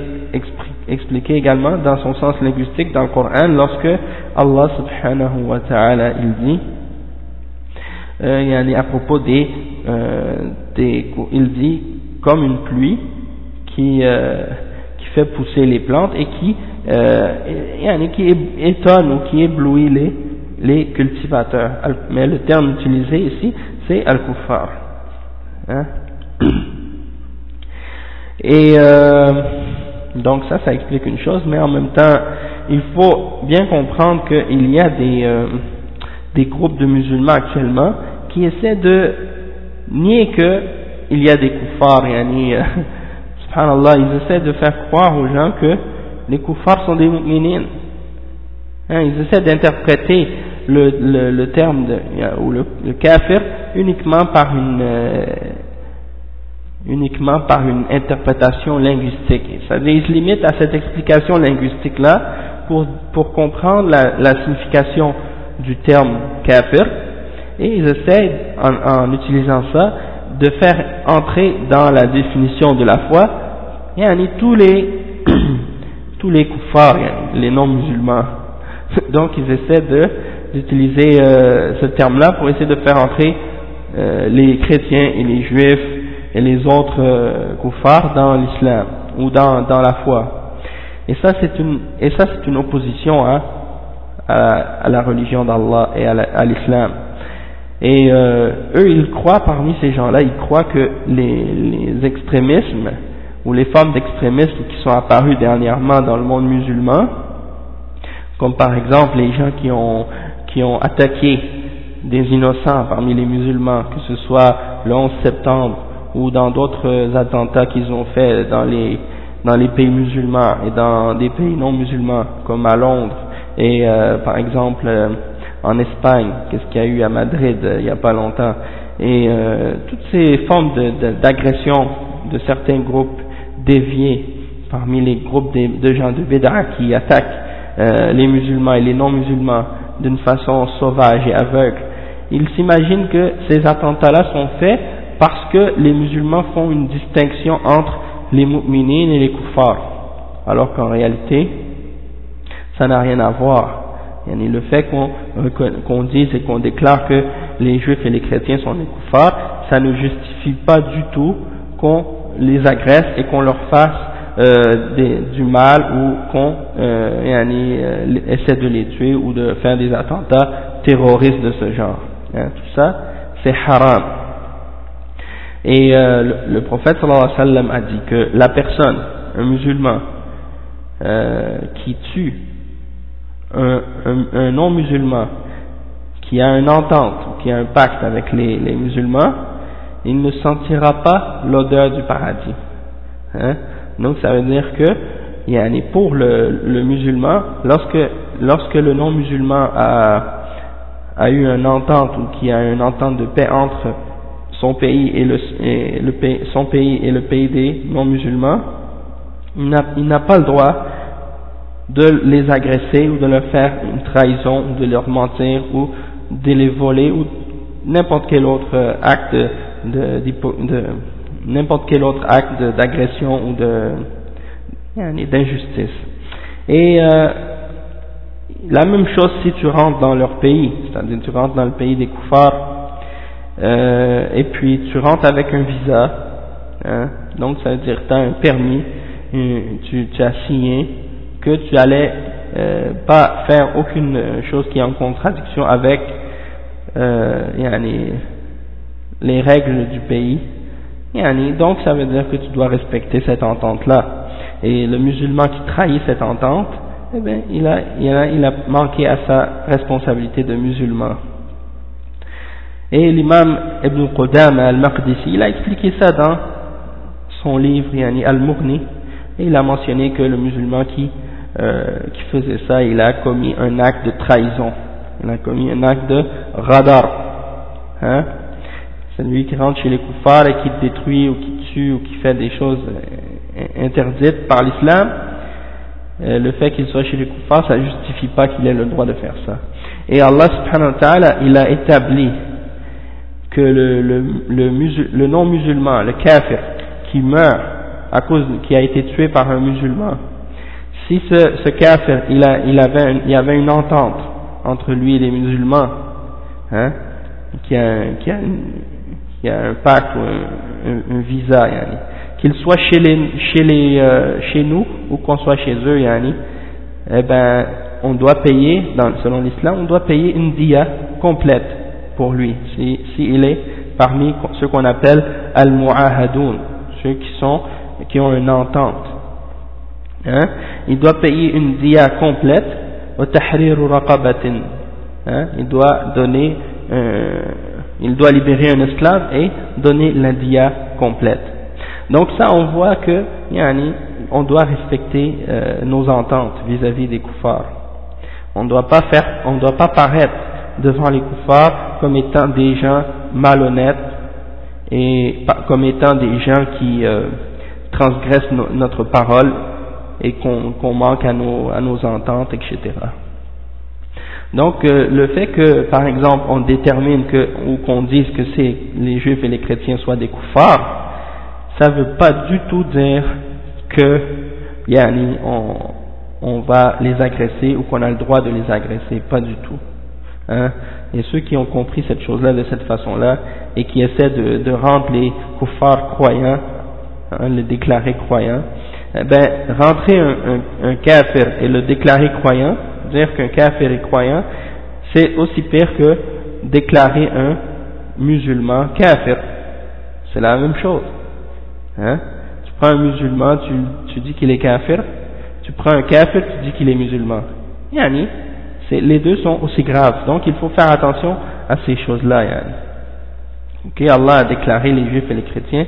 expliqué également dans son sens linguistique dans le Coran lorsque Allah subhanahu wa ta'ala il dit euh, à propos des, euh, des il dit comme une pluie qui euh, qui fait pousser les plantes et qui euh, qui étonne ou qui éblouit les les cultivateurs mais le terme utilisé ici c'est al-kuffar hein et euh, donc ça, ça explique une chose, mais en même temps, il faut bien comprendre qu'il y a des, euh, des groupes de musulmans actuellement qui essaient de nier qu'il y a des koufars, yani, euh, subhanallah, ils essaient de faire croire aux gens que les koufars sont des mu'minines. Hein, ils essaient d'interpréter le, le, le, terme de, ou le, le kafir uniquement par une uniquement par une interprétation linguistique. C'est-à-dire, se limitent à cette explication linguistique-là pour, pour comprendre la, la, signification du terme kafir, et ils essaient, en, en, utilisant ça, de faire entrer dans la définition de la foi, yani, tous les, tous les kuffars, les non-musulmans. Donc, ils essaient de, d'utiliser euh, ce terme-là pour essayer de faire entrer euh, les chrétiens et les juifs et les autres euh, dans l'islam ou dans, dans la foi. Et ça c'est une et ça c'est une opposition hein, à, à, la religion d'Allah et à l'islam. Et euh, eux ils croient parmi ces gens-là, ils croient que les extrémismes ou les formes d'extrémisme qui sont apparues dernièrement dans le monde musulman, comme par exemple les gens qui ont qui ont attaqué des innocents parmi les musulmans, que ce soit le 11 septembre ou dans d'autres attentats qu'ils ont fait dans les dans les pays musulmans et dans des pays non musulmans comme à Londres et euh, par exemple euh, en Espagne, qu'est-ce qu'il y a eu à Madrid euh, il n'y a pas longtemps. Et toutes ces formes d'agression de, de, certains groupes déviés parmi les groupes de, de gens de Bédard qui attaquent les musulmans et les non musulmans d'une façon sauvage et aveugle, ils s'imaginent que ces attentats-là sont faits parce que les musulmans font une distinction entre les mu'minines et les kuffars, alors qu'en réalité, ça n'a rien à voir. Le fait qu'on dise et qu'on déclare que les juifs et les chrétiens sont des kuffars, ça ne justifie pas du tout qu'on les agresse et qu'on leur fasse euh, du mal ou qu'on euh, euh, essaie de les tuer ou de faire des attentats terroristes de ce genre. Hein, tout ça, c'est haram. Et euh, le, le, prophète sallallahu alayhi wa sallam a dit que la personne, un musulman, euh, qui tue un, un, un non-musulman, qui a une entente, qui a un pacte avec les, les musulmans, il ne sentira pas l'odeur du paradis. Hein? Donc ça veut dire que yani pour le, le musulman, lorsque, lorsque le non-musulman a, a eu une entente ou qui a une entente de paix entre son pays et le, et le pays, son pays et le pays des non-musulmans, il n'a pas le droit de les agresser ou de leur faire une trahison ou de leur mentir ou de les voler ou n'importe quel autre acte de, de n'importe quel autre acte d'agression ou de d'injustice. Et euh, la même chose si tu rentres dans leur pays, c'est-à-dire tu rentres dans le pays des koufars euh, et puis tu rentres avec un visa, hein, donc ça veut dire tu as un permis, tu, tu, as signé que tu allais euh, pas faire aucune chose qui est en contradiction avec euh, les règles du pays. Yani, donc ça veut dire que tu dois respecter cette entente-là. Et le musulman qui trahit cette entente, eh bien, il a, il a, il a manqué à sa responsabilité de musulman. Et l'imam Ibn Qudam al-Maqdisi, il a expliqué ça dans son livre yani Al-Mughni, et il a mentionné que le musulman qui, euh, qui faisait ça, il a commis un acte de trahison, il a commis un acte de radar. Hein? C'est lui qui rentre chez les koufars et qui détruit ou qui tue ou qui fait des choses euh, interdites par l'islam. Euh, le fait qu'il soit chez les koufars, ça ne justifie pas qu'il ait le droit de faire ça. Et Allah subhanahu wa ta'ala, il a établi que le, non-musulman, le kafir, qui meurt à cause, qui a été tué par un musulman, si ce, kafir, il, avait, il y avait une entente entre lui et les musulmans, hein, qui a, qui a, qui a un pacte ou un, un, visa, yani, qu'il soit chez, les, chez, les, euh, chez nous ou qu'on soit chez eux, yani, eh ben, on doit payer, dans, selon l'islam, on doit payer une dia complète pour lui, s'il si, est parmi ceux qu'on appelle al-mu'ahadoun, ceux qui sont, qui ont une entente. Hein? Il doit payer une dia complète, au tahriru raqabatin, hein? il doit donner, euh, il doit libérer un esclave et donner la dia complète. Donc ça, on voit que, yani, on doit respecter euh, nos ententes vis-à-vis des koufars. On ne doit pas faire, on ne doit pas paraître devant les koufars comme étant des gens malhonnêtes et comme étant des gens qui euh, transgressent notre parole et qu'on manque à nos ententes, etc. Donc euh, le fait que, par exemple, on détermine que, ou qu'on dise que c'est les juifs et les chrétiens soient des koufars, ça ne veut pas du tout dire que yani, on, on va les agresser ou qu'on a le droit de les agresser, pas du tout. Hein? Et ceux qui ont compris cette chose-là de cette façon-là et qui essaient de, de rendre les koufars croyants, hein, les déclarer croyants, eh ben, rentrer un, un, un kafir et le déclarer croyant, dire qu'un kafir est croyant, c'est aussi pire que déclarer un musulman kafir. C'est la même chose. Hein? Tu prends un musulman, tu, tu dis qu'il est kafir, tu prends un kafir, tu dis qu'il est musulman. Yani, les deux sont aussi graves. Donc il faut faire attention à ces choses-là. Yani. Okay, Allah a déclaré les juifs et les chrétiens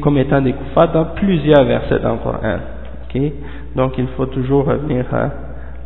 comme étant des koufars dans plusieurs versets dans le Coran. Okay? Donc il faut toujours revenir à,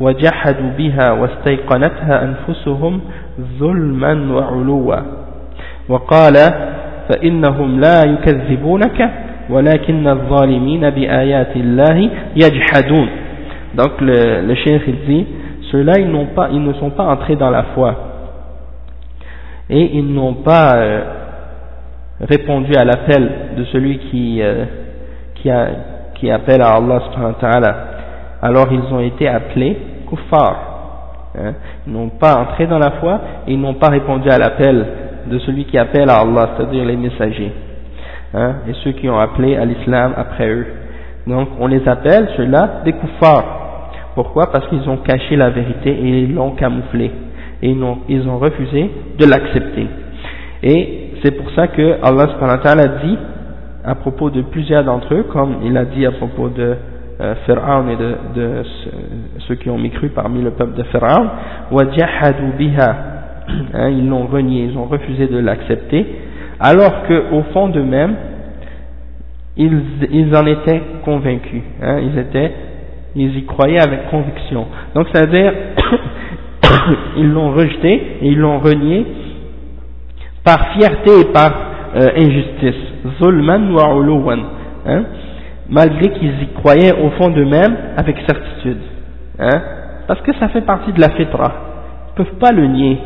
وجحدوا بها واستيقنتها أنفسهم ظلما وعلوا وقال فإنهم لا يكذبونك ولكن الظالمين بآيات الله يجحدون donc le, le cheikh il dit ceux-là ils, n'ont pas, ils ne sont pas entrés dans la foi et ils n'ont pas euh, répondu à l'appel de celui qui, euh, qui, a, qui appelle à Allah subhanahu wa ta'ala alors ils ont été appelés kuffar hein. ils n'ont pas entré dans la foi et ils n'ont pas répondu à l'appel de celui qui appelle à Allah c'est-à-dire les messagers hein, et ceux qui ont appelé à l'islam après eux. Donc on les appelle ceux-là des kuffars pourquoi? Parce qu'ils ont caché la vérité et ils l'ont camouflé et ils ont, ils ont refusé de l'accepter. Et c'est pour ça que Allah a dit à propos de plusieurs d'entre eux, comme il a dit à propos de euh, Pharaon et de, de, ceux qui ont mécru parmi le peuple de Pharaon, hein, ils l'ont renié, ils ont refusé de l'accepter, alors qu'au fond d'eux-mêmes, ils, ils en étaient convaincus, hein, ils étaient, ils y croyaient avec conviction. Donc c'est-à-dire, ils l'ont rejeté et ils l'ont renié par fierté et par euh, injustice, zulman wa malgré qu'ils y croyaient au fond d'eux-mêmes avec certitude, hein, parce que ça fait partie de la fitra, ils ne peuvent pas le nier.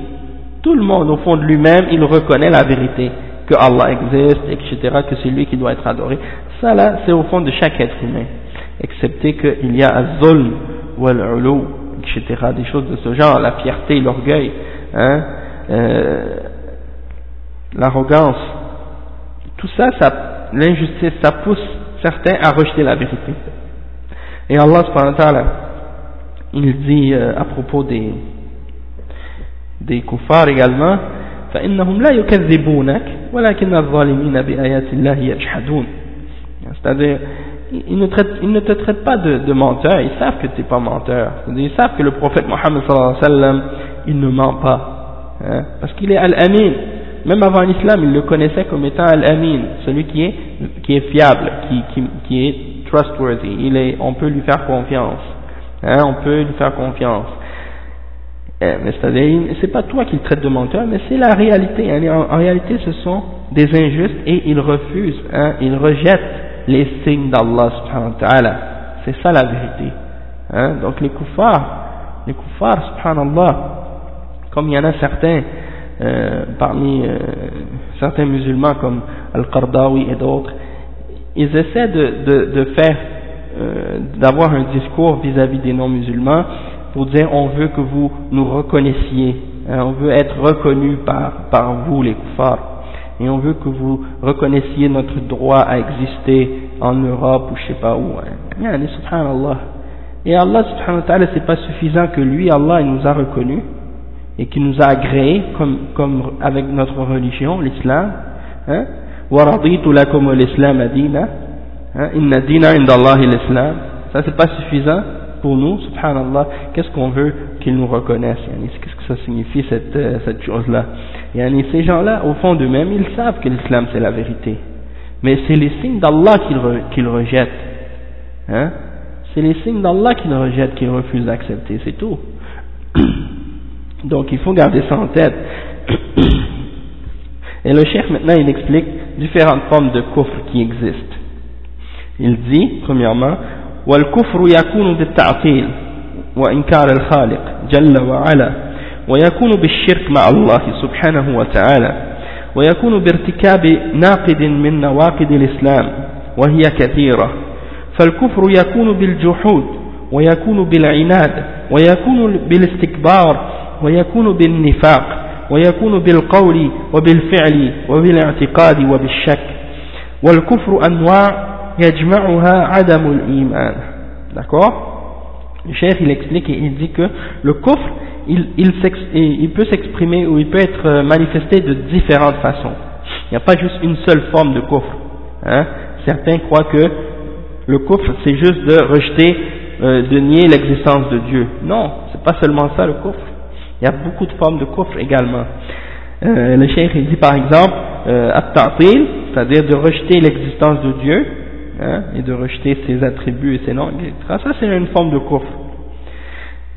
Tout le monde au fond de lui-même, il reconnaît la vérité, que Allah existe, etc., que c'est lui qui doit être adoré. Ça là, c'est au fond de chaque être humain, excepté qu'il y a az-zulm wal-ulu, etc., des choses de ce genre, la fierté, l'orgueil, hein, euh, l'arrogance, tout ça, ça l'injustice, ça pousse certains à rejeter la vérité. Et Allah subhanahu wa ta'ala, il dit euh, à propos des, des kuffars également, فإنهم لا يكذبونك ولكن الظالمين بآيات الله يجحدون c'est-à-dire ils ne, traitent, ils ne te traitent pas de, de menteur, ils savent que tu n'es pas menteur ils savent que le prophète Mohammed sallallahu alayhi wa sallam il ne ment pas hein, parce qu'il est al-amin même avant l'islam, il le connaissait comme étant Al-Amin, celui qui est, qui est fiable, qui, qui, qui est trustworthy, il est, on peut lui faire confiance, hein, on peut lui faire confiance. Eh, mais c'est-à-dire, c'est pas toi qui le traites de menteur, mais c'est la réalité. Hein. En, réalité, ce sont des injustes et ils refusent, hein, ils rejettent les signes d'Allah subhanahu wa ta'ala. C'est ça la vérité. Hein. Donc les kuffars, les kuffars subhanallah, comme il y en a certains euh, parmi euh, certains musulmans comme Al-Qardawi et d'autres, ils essaient de, de, de faire, euh, d'avoir un discours vis-à-vis des non-musulmans pour dire on veut que vous nous reconnaissiez, hein, on veut être reconnu par, par vous les kuffars, et on veut que vous reconnaissiez notre droit à exister en Europe ou je sais pas où. Hein. subhanallah. Et Allah subhanahu wa ta'ala c'est pas suffisant que lui, Allah, il nous a reconnus et qui nous a agréés comme, comme avec notre religion, l'islam. Hein? l'islam adina. Hein? Ça c'est pas suffisant pour nous, subhanallah. Qu'est-ce qu'on veut qu'ils nous reconnaissent Qu'est-ce que ça signifie cette, euh, cette chose-là? Ces gens-là, au fond d'eux-mêmes, ils savent que l'islam c'est la vérité. Mais c'est les signes d'Allah qu'ils rejettent. Hein? C'est les signes d'Allah qu'ils rejettent, qu'ils refusent d'accepter, c'est tout. Donc il faut garder ça en tête. Et le chef maintenant il explique différentes formes de kufr qui existent. Il dit, premièrement, والكفر يكون بالتعطيل وإنكار الخالق جل وعلا ويكون بالشرك مع الله سبحانه وتعالى ويكون بارتكاب ناقد من نواقد الإسلام وهي كثيرة فالكفر يكون بالجحود ويكون بالعناد ويكون بالاستكبار ويكون بالنفاق ويكون بالقول وبالفعل وبالاعتقاد وبالشك والكفر أنواع يجمعها عدم الإيمان d'accord le chef il explique et il dit que le kufr il, il, il peut s'exprimer ou il peut être euh, manifesté de différentes façons il n'y a pas juste une seule forme de kufr hein. certains croient que le kufr c'est juste de rejeter euh, de nier l'existence de Dieu non c'est pas seulement ça le kufr il y a beaucoup de formes de kufr également. Euh, le cheikh il dit par exemple euh, c'est-à-dire de rejeter l'existence de Dieu hein, et de rejeter ses attributs et ses noms, etc. Ça c'est une forme de kufr.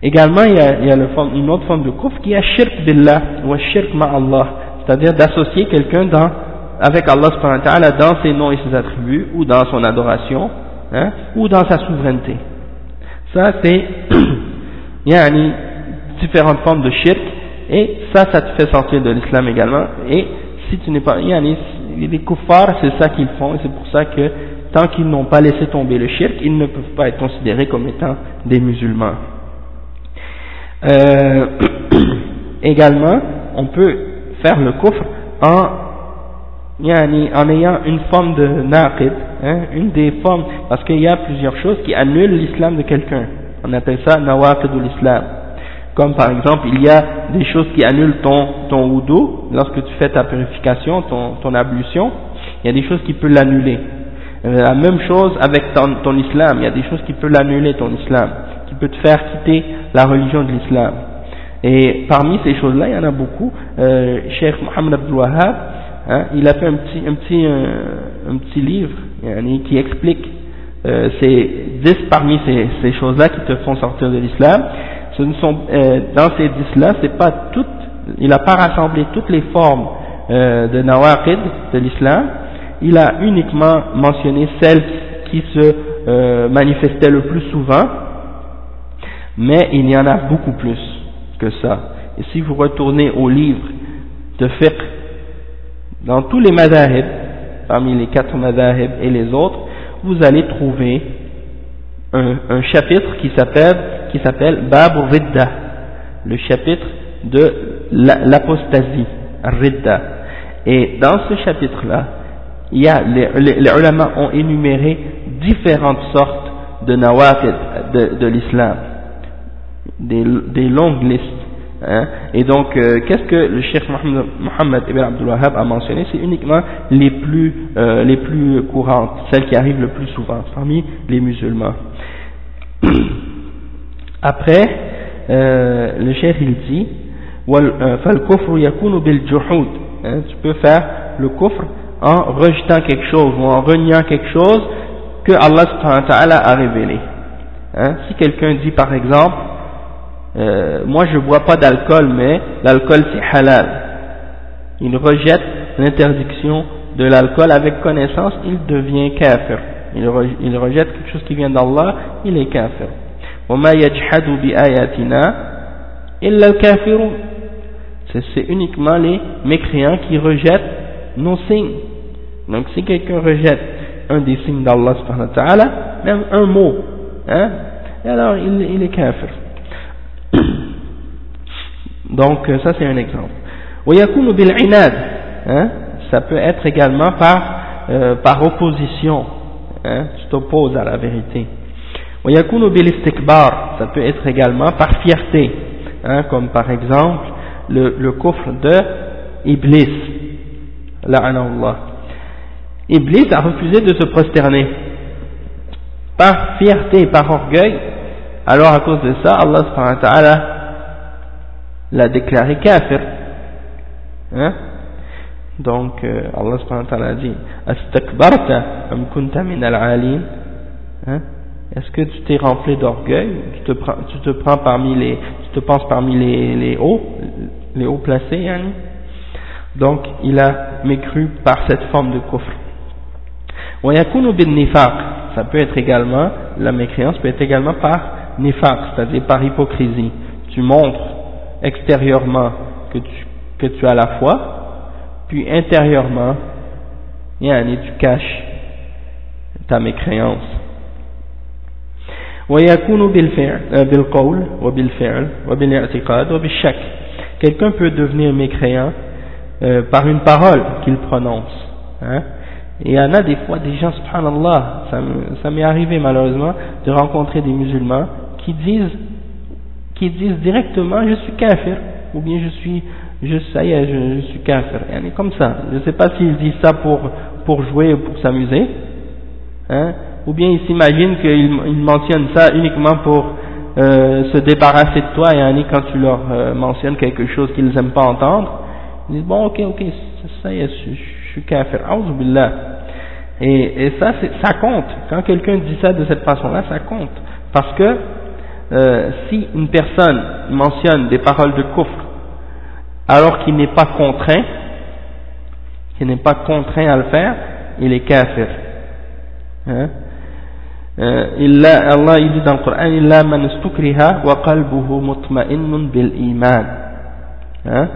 Également il y a, une autre forme de kufr qui est shirk billah ou shirk ma'allah, c'est-à-dire d'associer quelqu'un dans avec Allah subhanahu wa ta'ala dans ses noms et ses attributs ou dans son adoration hein, ou dans sa souveraineté. Ça c'est yani différentes formes de shirk, et ça, ça te fait sortir de l'islam également, et si tu n'es pas, yani, les kuffars, c'est ça qu'ils font, et c'est pour ça que tant qu'ils n'ont pas laissé tomber le shirk, ils ne peuvent pas être considérés comme étant des musulmans. Euh, également, on peut faire le kufr en, en ayant une forme de naqid, hein, une des formes, parce qu'il y a plusieurs choses qui annulent l'islam de quelqu'un. On appelle ça nawaqid l'islam. Comme par exemple, il y a des choses qui annulent ton, ton wudu, lorsque tu fais ta purification, ton, ton ablution, il y a des choses qui peuvent l'annuler. Euh, la même chose avec ton, ton islam, il y a des choses qui peuvent l'annuler, ton islam, qui peut te faire quitter la religion de l'islam. Et parmi ces choses-là, il y en a beaucoup. Euh, Cheikh Mohammed Abdul hein, il a fait un petit, un petit, euh, un petit livre qui explique euh, ces parmi ces, ces choses-là qui te font sortir de l'islam ce ne sont, euh, dans ces dix-là, c'est pas toutes, il n'a pas rassemblé toutes les formes euh, de nawaqid de l'islam, il a uniquement mentionné celles qui se euh, manifestaient le plus souvent, mais il y en a beaucoup plus que ça. Et si vous retournez au livre de fiqh, dans tous les madahib, parmi les quatre madahib et les autres, vous allez trouver un, un chapitre qui s'appelle qui s'appelle Babu Ridda, le chapitre de l'apostasie, Ridda. Et dans ce chapitre-là, a, les, les, ulama ont énuméré différentes sortes de nawafid de, l'islam, des, longues listes. Hein. Et donc, euh, qu'est-ce que le cheikh Mohammed ibn Abdul Wahhab a mentionné? C'est uniquement les plus, euh, les plus courantes, celles qui arrivent le plus souvent parmi les musulmans. Après, euh, le chef il dit euh, hein, tu peux faire le kufr en rejetant quelque chose ou en reniant quelque chose que Allah a révélé. Hein? Si quelqu'un dit par exemple, euh, moi je bois pas d'alcool, mais l'alcool c'est halal, il rejette l'interdiction de l'alcool avec connaissance, il devient kafir. Il, rejette quelque chose qui vient d'Allah, il est kafir. C'est uniquement les mécréants qui rejettent nos signes. Donc si quelqu'un rejette un des signes d'Allah, même un mot, hein, alors il, il est kafir. Donc ça c'est un exemple. Hein, ça peut être également par, euh, par opposition, hein, tu t'opposes à la vérité. Ça peut être également par fierté, hein, comme par exemple le, le coffre de Iblis, Allah. Iblis a refusé de se prosterner par fierté, par orgueil, alors à cause de ça, Allah l'a déclaré kafir. Hein? Donc, euh, Allah subhanahu wa ta'ala a dit Astakbarta am kunta min al hein? Est-ce que tu t'es rempli d'orgueil? Tu, te prends, tu te prends parmi les, tu te penses parmi les, les hauts, les hauts placés, hein? Donc, il a mécru par cette forme de kufr. Ça peut être également, la mécréance peut être également par nifaq, c'est-à-dire par hypocrisie. Tu montres extérieurement que tu, que tu as la foi, puis intérieurement, yani, tu caches ta mécréance. Quelqu'un peut devenir mécréant euh, par une parole qu'il prononce hein. et il y en a des fois des gens subhanallah ça m'est arrivé malheureusement de rencontrer des musulmans qui disent qui disent directement je suis kafir ou bien je suis je, ça y est, je, suis kafir. Comme ça. Je ne sais pas s'il dit ça pour, pour jouer ou pour s'amuser. Hein, ou bien il s'imagine qu'il il mentionne ça uniquement pour euh, se débarrasser de toi, et quand tu leur euh, mentionnes quelque chose qu'ils n'aiment pas entendre, ils disent bon ok ok ça y est je, je suis kafir, et, et ça ça compte, quand quelqu'un dit ça de cette façon là, ça compte, parce que euh, si une personne mentionne des paroles de kufr alors qu'il n'est pas contraint, qu'il n'est pas contraint à le faire, il est kafir. Hein? Euh, Allah il dit dans le Coran istukriha wa qalbuhu mutma'innun bil iman hein?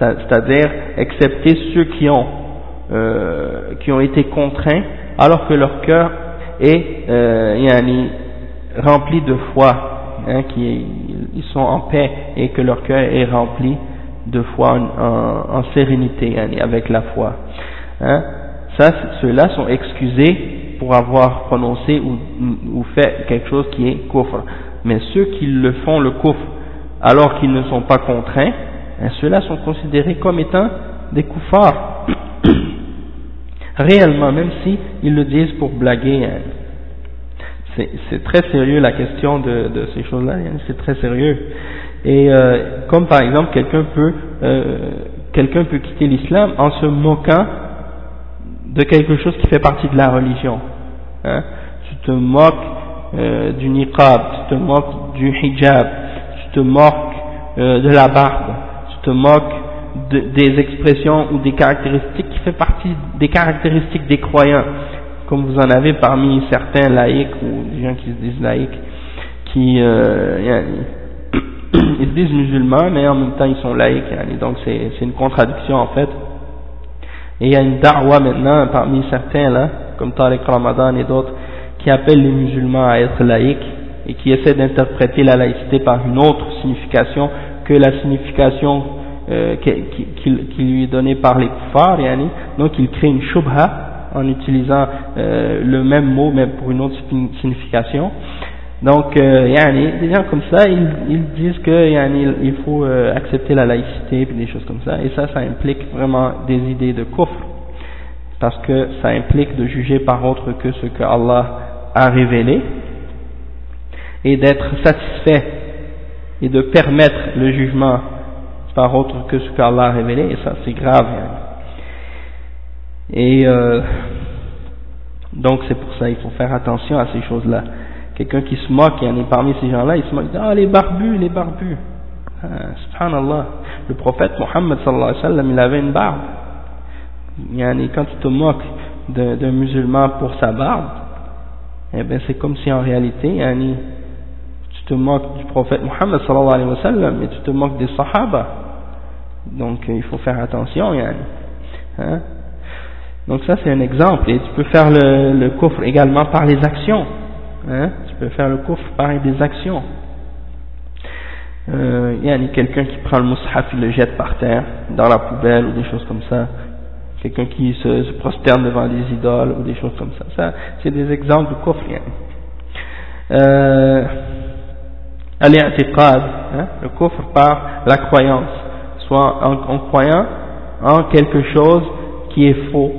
c'est-à-dire excepté ceux qui ont euh, qui ont été contraints alors que leur cœur est euh, yani, rempli de foi hein, qui ils sont en paix et que leur cœur est rempli de foi en, en, sérénité, avec la foi. Hein? Ça, ceux-là sont excusés pour avoir prononcé ou, fait quelque chose qui est kufr. Mais ceux qui le font le kufr alors qu'ils ne sont pas contraints, hein, ceux-là sont considérés comme étant des koufars. Réellement, même si le disent pour blaguer. Hein. C'est très sérieux la question de, ces choses-là, c'est très sérieux. Et euh, comme par exemple quelqu'un peut euh, quelqu'un peut quitter l'islam en se moquant de quelque chose qui fait partie de la religion. Hein. Tu te moques euh, du niqab, tu te moques du hijab, tu te moques euh, de la barbe, tu te moques de, des expressions ou des caractéristiques qui fait partie des caractéristiques des croyants, comme vous en avez parmi certains laïcs ou des gens qui se disent laïcs, qui euh, ils se disent musulmans, mais en même temps ils sont laïcs, donc c'est une contradiction en fait. Et il y a une da'wa maintenant parmi certains là, comme Tariq Ramadan et d'autres, qui appellent les musulmans à être laïcs et qui essaient d'interpréter la laïcité par une autre signification que la signification euh, qui, lui est donnée par les kuffars, donc ils créent une shubha en utilisant euh, le même mot mais pour une autre signification. Donc, euh, des gens comme ça, ils, disent que yani, il faut euh, accepter la laïcité et des choses comme ça. Et ça, ça implique vraiment des idées de kufr. Parce que ça implique de juger par autre que ce que Allah a révélé. Et d'être satisfait et de permettre le jugement par autre que ce qu'Allah a révélé. Et ça, c'est grave. Et... Euh, Donc c'est pour ça, il faut faire attention à ces choses-là. Quelqu'un qui se moque, il y en a parmi ces gens-là, il se moque, ah les barbus, les barbus. Ah, subhanallah. Le prophète Mohammed sallallahu alayhi wa sallam, il avait une barbe. Yani, quand tu te moques d'un musulman pour sa barbe, eh bien c'est comme si en réalité, yani, tu te moques du prophète Mohammed sallallahu alayhi wa sallam, et tu te moques des sahaba. Donc il faut faire attention, yani. Hein? Donc ça c'est un exemple, et tu peux faire le, le coffre également par les actions. Hein? Tu peux faire le coffre par des actions. Euh, il y a quelqu'un qui prend le mushaf et le jette par terre, dans la poubelle ou des choses comme ça. Quelqu'un qui se, prosterne devant des idoles ou des choses comme ça. Ça, c'est des exemples de coffre. Euh, hein, le coffre par la croyance, soit en, croyant en quelque chose qui est faux,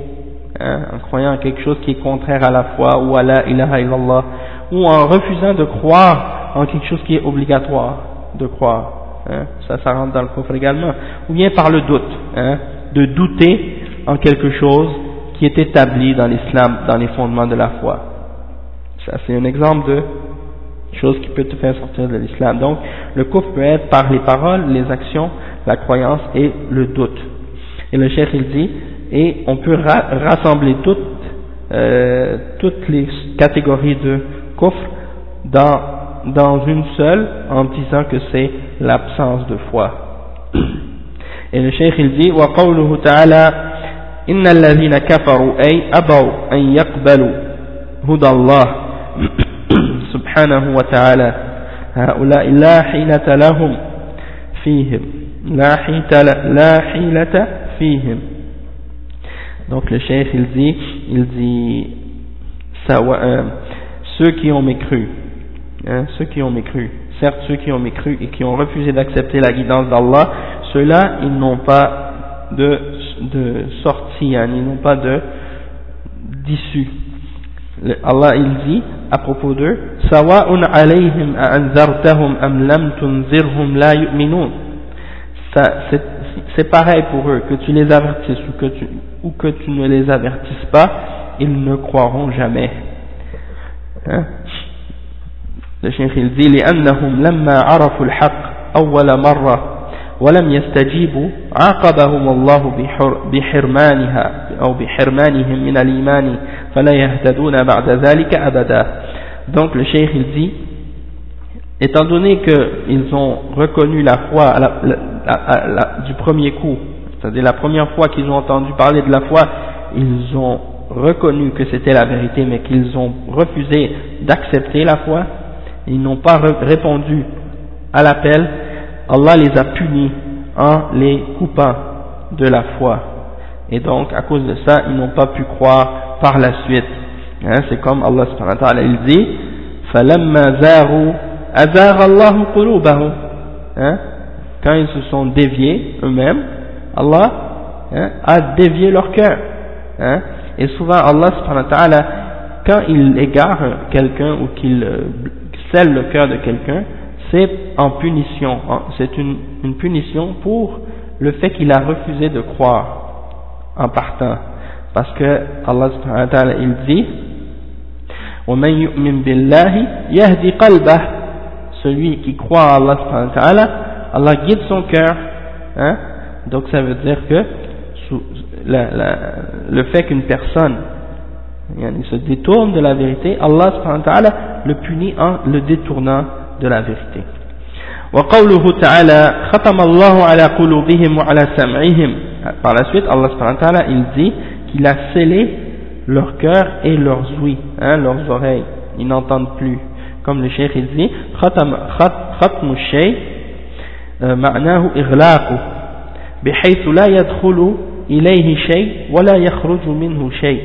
hein, en croyant en quelque chose qui est contraire à la foi ou à la ilaha illallah, ou en refusant de croire en quelque chose qui est obligatoire de croire. Hein, ça, ça rentre dans le coffre également. Ou bien par le doute, hein, de douter en quelque chose qui est établi dans l'islam, dans les fondements de la foi. Ça, c'est un exemple de chose qui peut te faire sortir de l'islam. Donc, le coffre peut être par les paroles, les actions, la croyance et le doute. Et le chef, il dit, et on peut rassembler toutes, euh, toutes les catégories de coffre dans dans une seule en disant que c'est l'absence de foi. Et le cheikh il dit وقوله تعالى إن الذين كفروا أي أبوا أن يقبلوا هدى الله سبحانه وتعالى هؤلاء لا حيلة لهم فيهم لا حيلة, لا حيلة فيهم donc le cheikh il dit il dit ça, euh, ceux qui ont mécru hein, ceux qui ont mécru, certes ceux qui ont mécru et qui ont refusé d'accepter la guidance d'Allah, ceux-là, ils n'ont pas de, de sortie, hein, ils n'ont pas de d'issue. Allah il dit à propos d'eux Sawa'un alayhim anzartahum am lam tunzirhum la yu'minun c'est pareil pour eux que tu les avertisses ou que tu, ou que tu ne les avertisses pas ils ne croiront jamais hein? Le cheikh il dit لأنهم لما عرفوا الحق أول مرة ولم يستجيبوا عاقبهم الله بحرمانها أو بحرمانهم من الإيمان فلا يهتدون بعد ذلك أبدا donc le cheikh il dit étant donné qu'ils ont reconnu la foi à la, à la, du premier coup c'est-à-dire la première fois qu'ils ont entendu parler de la foi ils ont reconnu que c'était la vérité mais qu'ils ont refusé d'accepter la foi ils n'ont pas répondu à l'appel, Allah les a punis en les coupant de la foi. Et donc, à cause de ça, ils n'ont pas pu croire par la suite. Hein, c'est comme Allah subhanahu wa ta'ala, il dit, فَلَمَّا زَاغُوا أَزَاغَ اللَّهُ قُلُوبَهُمْ hein, Quand ils se sont déviés eux-mêmes, Allah hein, a dévié leur cœur. Hein, et souvent, Allah subhanahu wa ta'ala, quand il égare quelqu'un ou qu'il euh, scelle le cœur de quelqu'un, c'est en punition, c'est une, une, punition pour le fait qu'il a refusé de croire en partant. Parce que Allah subhanahu wa ta'ala il dit وَمَنْ يُؤْمِنْ بِاللَّهِ يَهْدِ قَلْبَهِ Celui qui croit à Allah subhanahu wa ta'ala, Allah guide son cœur. Hein? Donc ça veut dire que la, la, le fait qu'une personne il se détourne de la vérité, Allah subhanahu wa ta'ala le punit en le détournant de la vérité. وقوله تعالى ختم الله على قلوبهم وعلى سمعهم par la suite Allah subhanahu wa ta'ala il dit qu'il a scellé leur cœur et leurs ouïes hein, leurs oreilles ils n'entendent plus comme le cheikh il dit ختم ختم الشيء معناه إغلاقه بحيث لا يدخل إليه شيء ولا يخرج منه شيء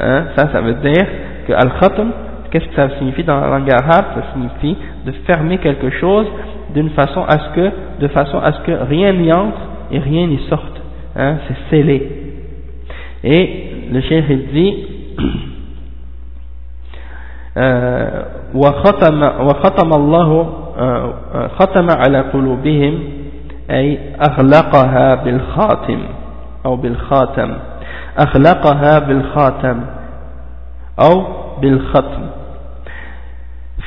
hein, ça ça veut dire que al-khatm Qu'est-ce que ça signifie dans la langue arabe Ça signifie de fermer quelque chose d'une façon à ce que, de façon à ce que rien n'y entre et rien n'y sorte. Hein, c'est scellé. Et le cheikh dit وختم وختم الله ختم على قلوبهم أي أغلقها بالخاتم أو بالخاتم أغلقها بالخاتم أو بالختم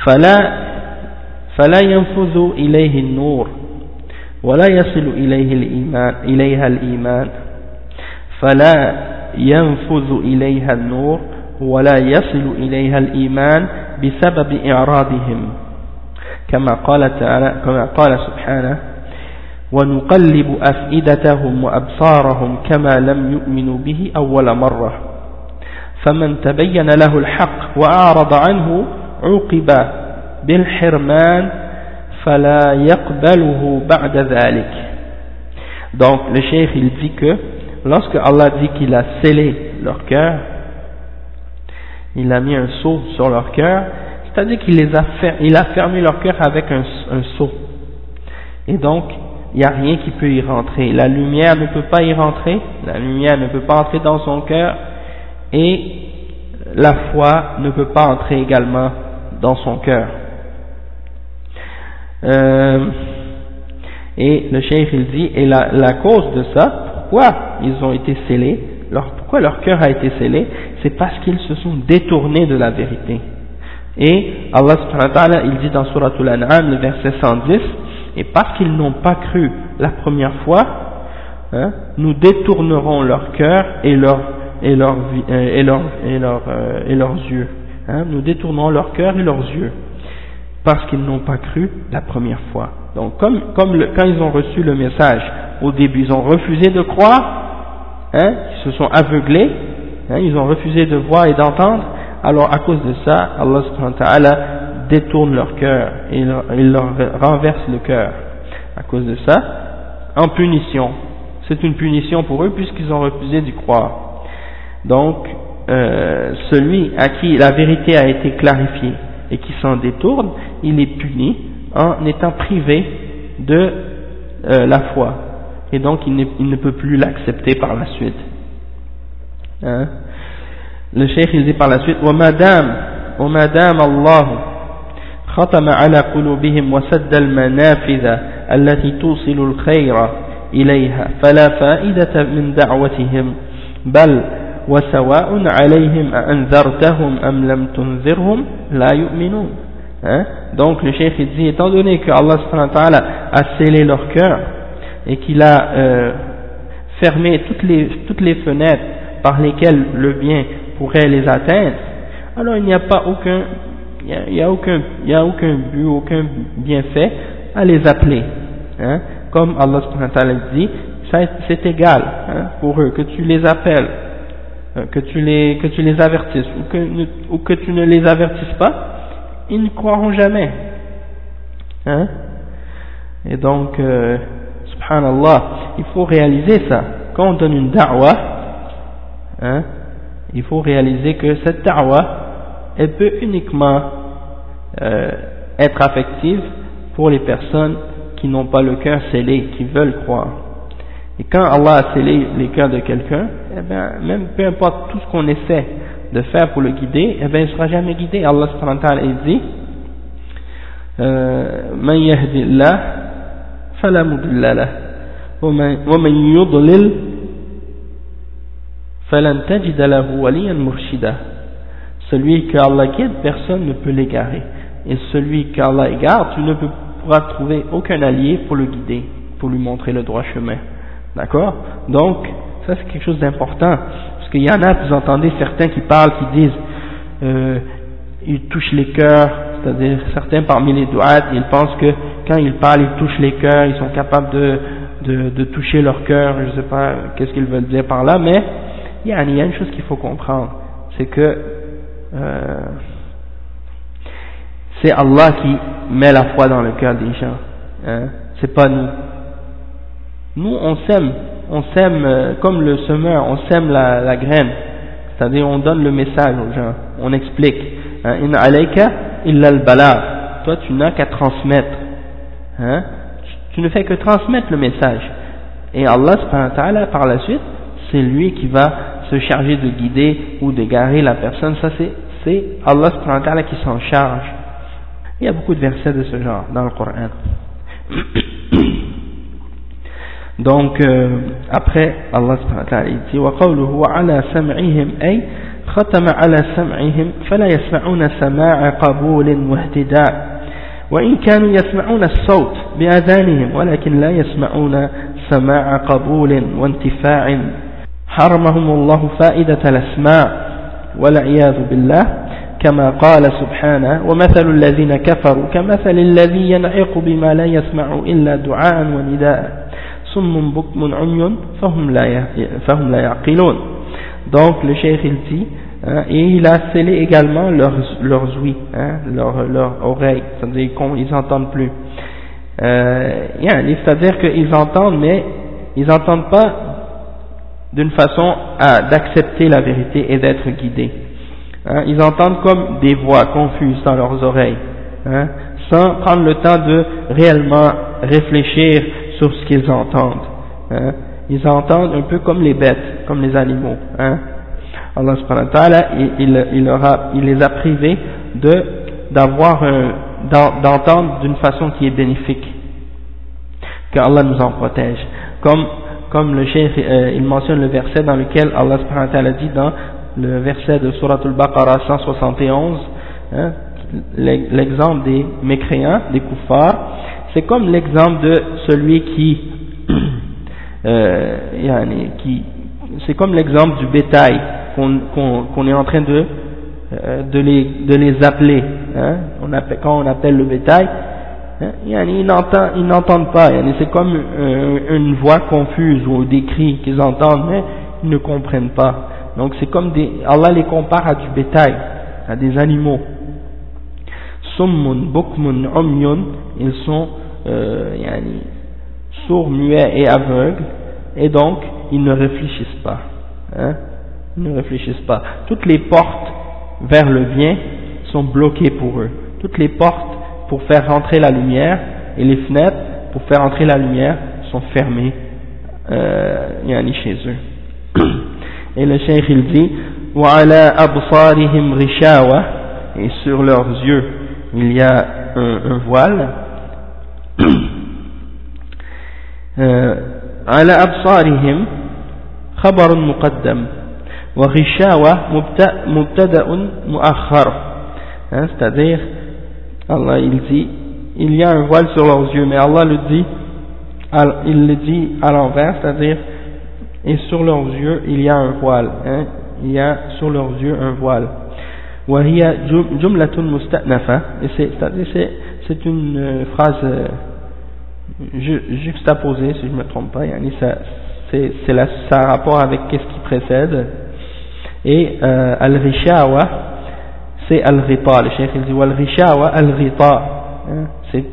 فلا فلا ينفذ إليه النور ولا يصل إليه الإيمان إليها الإيمان. فلا ينفذ إليها النور ولا يصل إليها الإيمان بسبب إعراضهم. كما قال تعالى كما قال سبحانه ونقلب أفئدتهم وأبصارهم كما لم يؤمنوا به أول مرة. فمن تبين له الحق وأعرض عنه عوقب بالحرمان فلا يقبله بعد ذلك donc le cheikh il dit que lorsque Allah dit qu'il a scellé leur cœur il a mis un sceau sur leur cœur c'est-à-dire qu'il les a fer il a fermé leur cœur avec un, un sceau et donc il n'y a rien qui peut y rentrer la lumière ne peut pas y rentrer la lumière ne peut pas entrer dans son cœur et la foi ne peut pas entrer également dans son cœur. Euh, et le cheikh il dit, et la, la, cause de ça, pourquoi ils ont été scellés, leur, pourquoi leur cœur a été scellé, c'est parce qu'ils se sont détournés de la vérité. Et Allah subhanahu wa ta'ala, il dit dans Surah Al-An'am, le verset 110, et parce qu'ils n'ont pas cru la première fois, hein, nous détournerons leur cœur et leur et, leur, euh, et, leur, et, leur, euh, et leurs yeux. Hein, nous détournons leur cœur et leurs yeux parce qu'ils n'ont pas cru la première fois. Donc comme, quand ils ont reçu le message au début, ils ont refusé de croire, hein, ils se sont aveuglés, hein, ils ont refusé de voir et d'entendre, alors à cause de ça, Allah subhanahu wa ta'ala détourne leur cœur et il leur renverse le cœur. À cause de ça, en punition. C'est une punition pour eux puisqu'ils ont refusé d'y croire. Donc, euh, celui à qui la vérité a été clarifiée et qui s'en détourne, il est puni en étant privé de euh, la foi. Et donc, il, il, ne peut plus l'accepter par la suite. Hein? Le cheikh, il dit par la suite, وَمَا دَامَ وَمَا دَامَ اللَّهُ ختم على قلوبهم وسد المنافذ التي توصل الخير إليها فلا فائدة من دعوتهم بل وسواء عليهم أنذرتهم أم لم تنذرهم لا يؤمنون hein? donc le chef il dit étant donné que Allah a scellé leur cœur et qu'il a euh, fermé toutes les, toutes les fenêtres par lesquelles le bien pourrait les atteindre alors il n'y a pas aucun il n'y a, a, aucun il y a aucun but aucun bienfait à les appeler hein? comme Allah dit c'est égal hein, pour eux que tu les appelles euh, que tu les, que tu les avertisses ou que, ou que tu ne les avertisses pas, ils ne croiront jamais. Hein? Et donc, euh, subhanallah, il faut réaliser ça. Quand on donne une da'wah, hein, il faut réaliser que cette da'wah, elle peut uniquement euh, être affective pour les personnes qui n'ont pas le cœur scellé, qui veulent croire. Et quand Allah a scellé les cœurs de quelqu'un, eh bien, même peu importe tout ce qu'on essaie de faire pour le guider, eh bien, il ne sera jamais guidé. Allah subhanahu wa ta'ala dit من يهدي الله فلا مضل له ومن يضلل فلن تجد له وليا مرشدا celui que Allah guide personne ne peut l'égarer et celui qu'Allah égare tu ne pourras trouver aucun allié pour le guider pour lui montrer le droit chemin D'accord Donc, ça c'est quelque chose d'important. Parce qu'il y en a, vous entendez certains qui parlent, qui disent, euh, ils touchent les cœurs, c'est-à-dire certains parmi les douades, ils pensent que quand ils parlent, ils touchent les cœurs, ils sont capables de, de, toucher leur cœur, je ne sais pas qu'est-ce qu'ils veulent dire par là, mais il y a, une chose qu'il faut comprendre, c'est que euh, c'est Allah qui met la foi dans le cœur des gens, hein, c'est pas nous. Nous, on sème, on sème euh, comme le semeur, on sème la, graine. C'est-à-dire, on donne le message aux gens, on explique. Hein, In alayka illa al Toi, tu n'as qu'à transmettre. Hein? Tu, ne fais que transmettre le message. Et Allah, par la suite, c'est lui qui va se charger de guider ou d'égarer la personne. Ça, c'est Allah qui s'en charge. Il y a beaucoup de versets de ce genre dans le Coran. Donc, euh, après, Allah dit وَقَوْلُهُ وَعَلَى سَمْعِهِمْ أي ختم على سمعهم فلا يسمعون سماع قبول واهتداء وإن كانوا يسمعون الصوت بأذانهم ولكن لا يسمعون سماع قبول وانتفاع حرمهم الله فائدة الأسماع والعياذ بالله كما قال سبحانه ومثل الذين كفروا كمثل الذي ينعق بما لا يسمع إلا دعاء ونداء donc le cheikh il dit hein, et il a scellé également leurs, leurs ouïes hein, leurs, leurs oreilles. C'est-à-dire qu'ils n'entendent plus. Euh, c'est-à-dire qu'ils entendent mais ils n'entendent pas d'une façon d'accepter la vérité et d'être guidés. Hein, ils entendent comme des voix confuses dans leurs oreilles hein, sans prendre le temps de réellement réfléchir sur ce qu'ils entendent. Hein. Ils entendent un peu comme les bêtes, comme les animaux. Hein. Allah subhanahu wa ta'ala, il, il, il, les a privés de d'avoir d'entendre d'une façon qui est bénéfique. Que Allah nous en protège. Comme, comme le cheikh, euh, il mentionne le verset dans lequel Allah subhanahu wa ta'ala dit dans le verset de Surah Al-Baqarah 171, hein, l'exemple des mécréants, des koufars, c'est comme l'exemple de celui qui, euh, qui c'est comme l'exemple du bétail qu'on est en train de, euh, de, les, de les appeler. Hein, on appelle, quand on appelle le bétail, hein, ils n'entendent pas. C'est comme euh, une voix confuse ou des cris qu'ils entendent, mais ils ne comprennent pas. Donc c'est comme des, Allah les compare à du bétail, à des animaux euh, yani, sourds, muets et aveugles, et donc ils ne réfléchissent pas. Hein, ils ne réfléchissent pas. Toutes les portes vers le bien sont bloquées pour eux. Toutes les portes pour faire rentrer la lumière et les fenêtres pour faire entrer la lumière sont fermées euh, yani chez eux. Et le cheikh il dit et sur leurs yeux il y a un voile على أبصارهم خبر مقدم وغشاوة مبتدأ مؤخر c'est-à-dire Allah il dit il y a un voile sur leurs yeux mais Allah le dit il le dit à l'envers c'est-à-dire et sur leurs yeux il y a un voile hein, il y a sur leurs yeux un voile وهي جملة مستأنفة et c'est c'est une euh, phrase euh, juxtaposée, si je ne me trompe pas, c'est ça a rapport avec qu ce qui précède. Et euh, al-rishawa, c'est al-rita. Le cheikh il dit al-rishawa al-rita. Hein, c'est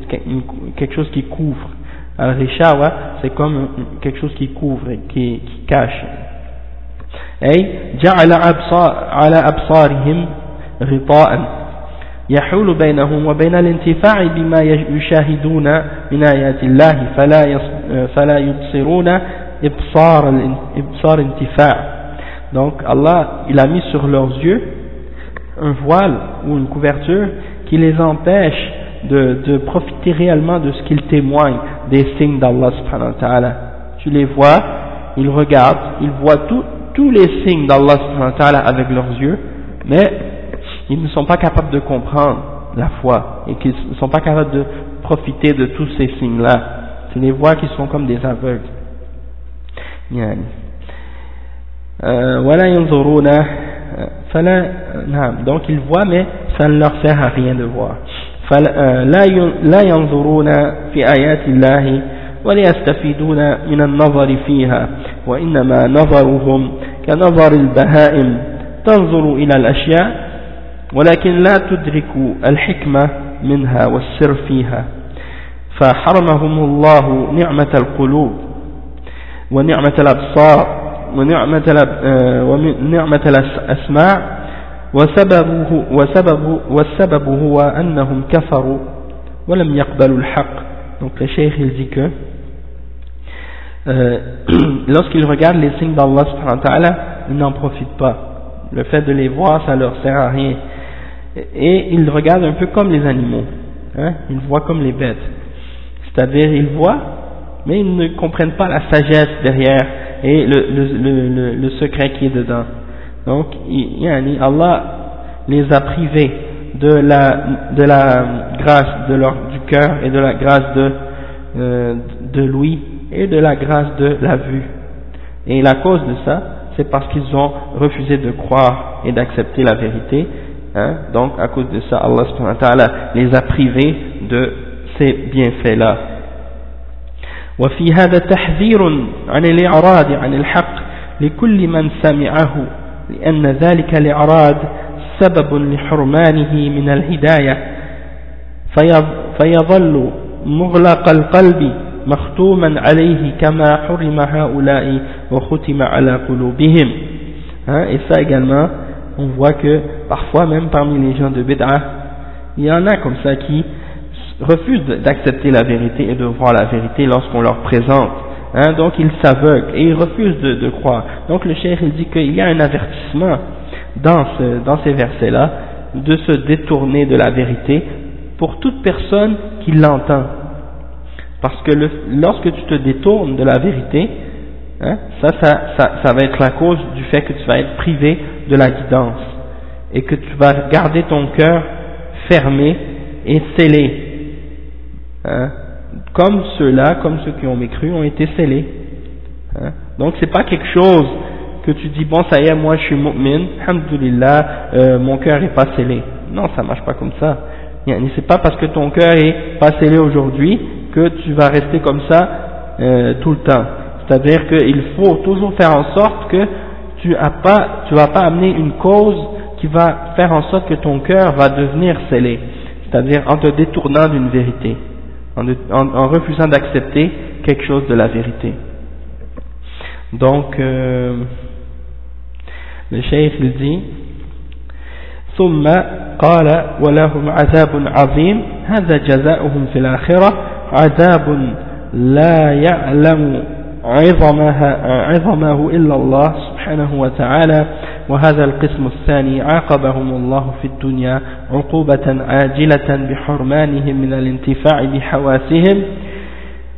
quelque chose qui couvre. Al-rishawa, c'est comme quelque chose qui couvre qui, qui cache. Et ja'ala absarihim rita'an. يحول بينهم وبين الانتفاع بما يشاهدون من آيات الله فلا فلا يبصرون إبصار إبصار انتفاع donc Allah il a mis sur leurs yeux un voile ou une couverture qui les empêche de, de profiter réellement de ce qu'ils témoignent des signes d'Allah subhanahu wa ta'ala. Tu les vois, ils regardent, ils voient tous les signes d'Allah subhanahu wa ta'ala avec leurs yeux, mais ils ne sont pas capables de comprendre la foi et qu'ils ne sont pas capables de profiter de tous ces signes-là. Tu les vois qui sont comme des aveugles. voilà donc ils voient mais ça ne leur sert à rien de voir فلا ينظرون في آيات الله وليستفيدون من النظر فيها وإنما نظرهم كنظر البهائم تنظر إلى الأشياء ولكن لا تدرك الحكمة منها والسر فيها فحرمهم الله نعمة القلوب ونعمة الأبصار ونعمة, آه، الأسماع وسببه وسبب والسبب هو أنهم كفروا ولم يقبلوا الحق donc le cheikh il dit que euh, lorsqu'ils regardent les signes d'Allah ils n'en profitent pas le fait de les voir ça leur sert à rien et ils regardent un peu comme les animaux hein, ils voient comme les bêtes c'est-à-dire ils voient mais ils ne comprennent pas la sagesse derrière et le, le, le, le secret qui est dedans donc Allah les a privés de la, de la grâce de leur, du cœur et de la grâce de, euh, de l'ouïe et de la grâce de la vue. Et la cause de ça, c'est parce qu'ils ont refusé de croire et d'accepter la vérité. Hein. Donc, à cause de ça, Allah les a privés de ces bienfaits-là. وفي هذا تحذير عن الإعراض عن الحق لكل من سمعه لأن ذلك الإعراض سبب لحرمانه من الهداية فيظل مغلق القلب مختوما عليه كما حرم هؤلاء وختم على قلوبهم hein, et également on voit que parfois même parmi les gens de Bid'ah il y en a comme ça qui refusent d'accepter la vérité et de voir la vérité lorsqu'on leur présente hein, donc ils s'aveuglent et ils refusent de, croire donc le cheikh il dit qu'il y a un avertissement dans, ce, dans ces versets-là de se détourner de la vérité pour toute personne qui l'entend. Parce que lorsque tu te détournes de la vérité, hein, ça, va être la cause du fait que tu vas être privé de la guidance et que tu vas garder ton cœur fermé et scellé. Hein, comme ceux-là, comme ceux qui ont mécru, ont été scellés. Hein? Donc c'est pas quelque chose que tu dis bon ça y est moi je suis mu'min, alhamdulillah, euh, mon cœur est pas scellé. Non, ça marche pas comme ça. C'est pas parce que ton cœur est pas scellé aujourd'hui que tu vas rester comme ça euh, tout le temps. C'est-à-dire qu'il faut toujours faire en sorte que tu as pas, tu vas pas amener une cause qui va faire en sorte que ton cœur va devenir scellé. C'est-à-dire en te détournant d'une vérité, en, en, refusant d'accepter quelque chose de la vérité. Donc, euh, le cheikh il dit ثم قال ولهم عذاب عظيم هذا جزاؤهم في الآخرة عذاب لا يعلم عظمها عظمه إلا الله سبحانه وتعالى. وهذا القسم الثاني عاقبهم الله في الدنيا عقوبة عاجلة بحرمانهم من الانتفاع بحواسهم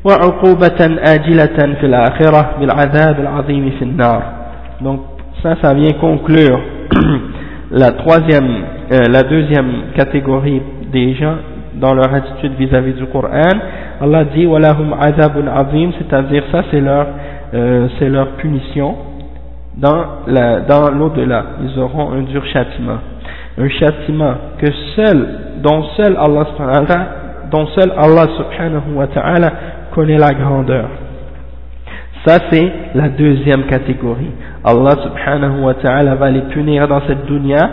وعقوبة آجلة في الآخرة بالعذاب العظيم في النار. Donc ça, ça vient conclure la troisième, euh, la deuxième catégorie des gens dans leur attitude vis-à-vis du Coran. Allah dit walahum azabun azim, c'est-à-dire ça c'est leur euh, leur punition dans l'au-delà. Ils auront un dur châtiment, un châtiment que seul dont seul Allah dont seul Allah subhanahu wa ta'ala connaît la grandeur. Ça c'est la deuxième catégorie. Allah subhanahu wa ta'ala va les punir dans cette dunya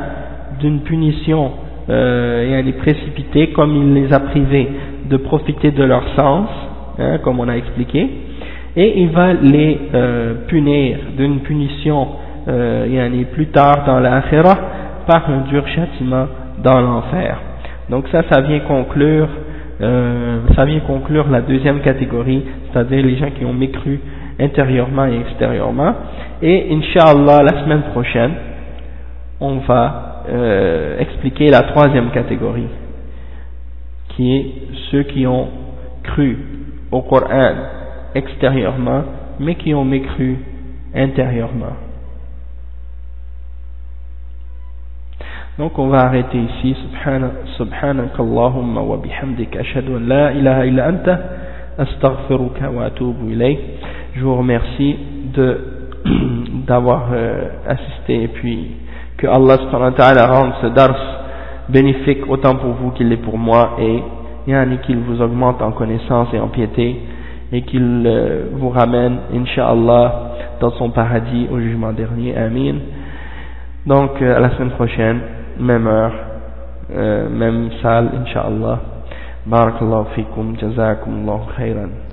d'une punition euh, et précipitée comme il les a privés de profiter de leur sens, hein, comme on a expliqué, et il va les euh, punir d'une punition euh, plus tard dans l'akhirah par un dur châtiment dans l'enfer. Donc ça, ça vient conclure, euh, ça vient conclure la deuxième catégorie, c'est-à-dire les gens qui ont mécru intérieurement et extérieurement. Et Inch'Allah, la semaine prochaine, on va euh, expliquer la troisième catégorie, qui est ceux qui ont cru au Coran extérieurement, mais qui ont mécru intérieurement. Donc on va arrêter ici. Wa bihamdika ashhadu an la ilaha illa anta astaghfiruka wa atubu ilayk. Je vous remercie d'avoir euh, assisté et puis que Allah rende ce dars bénéfique autant pour vous qu'il l'est pour moi et qu'il vous augmente en connaissance et en piété et qu'il euh, vous ramène inshallah dans son paradis au jugement dernier. Amin. Donc euh, à la semaine prochaine même heure même salle inshallah barakallahu fikum jazakumullahu khairan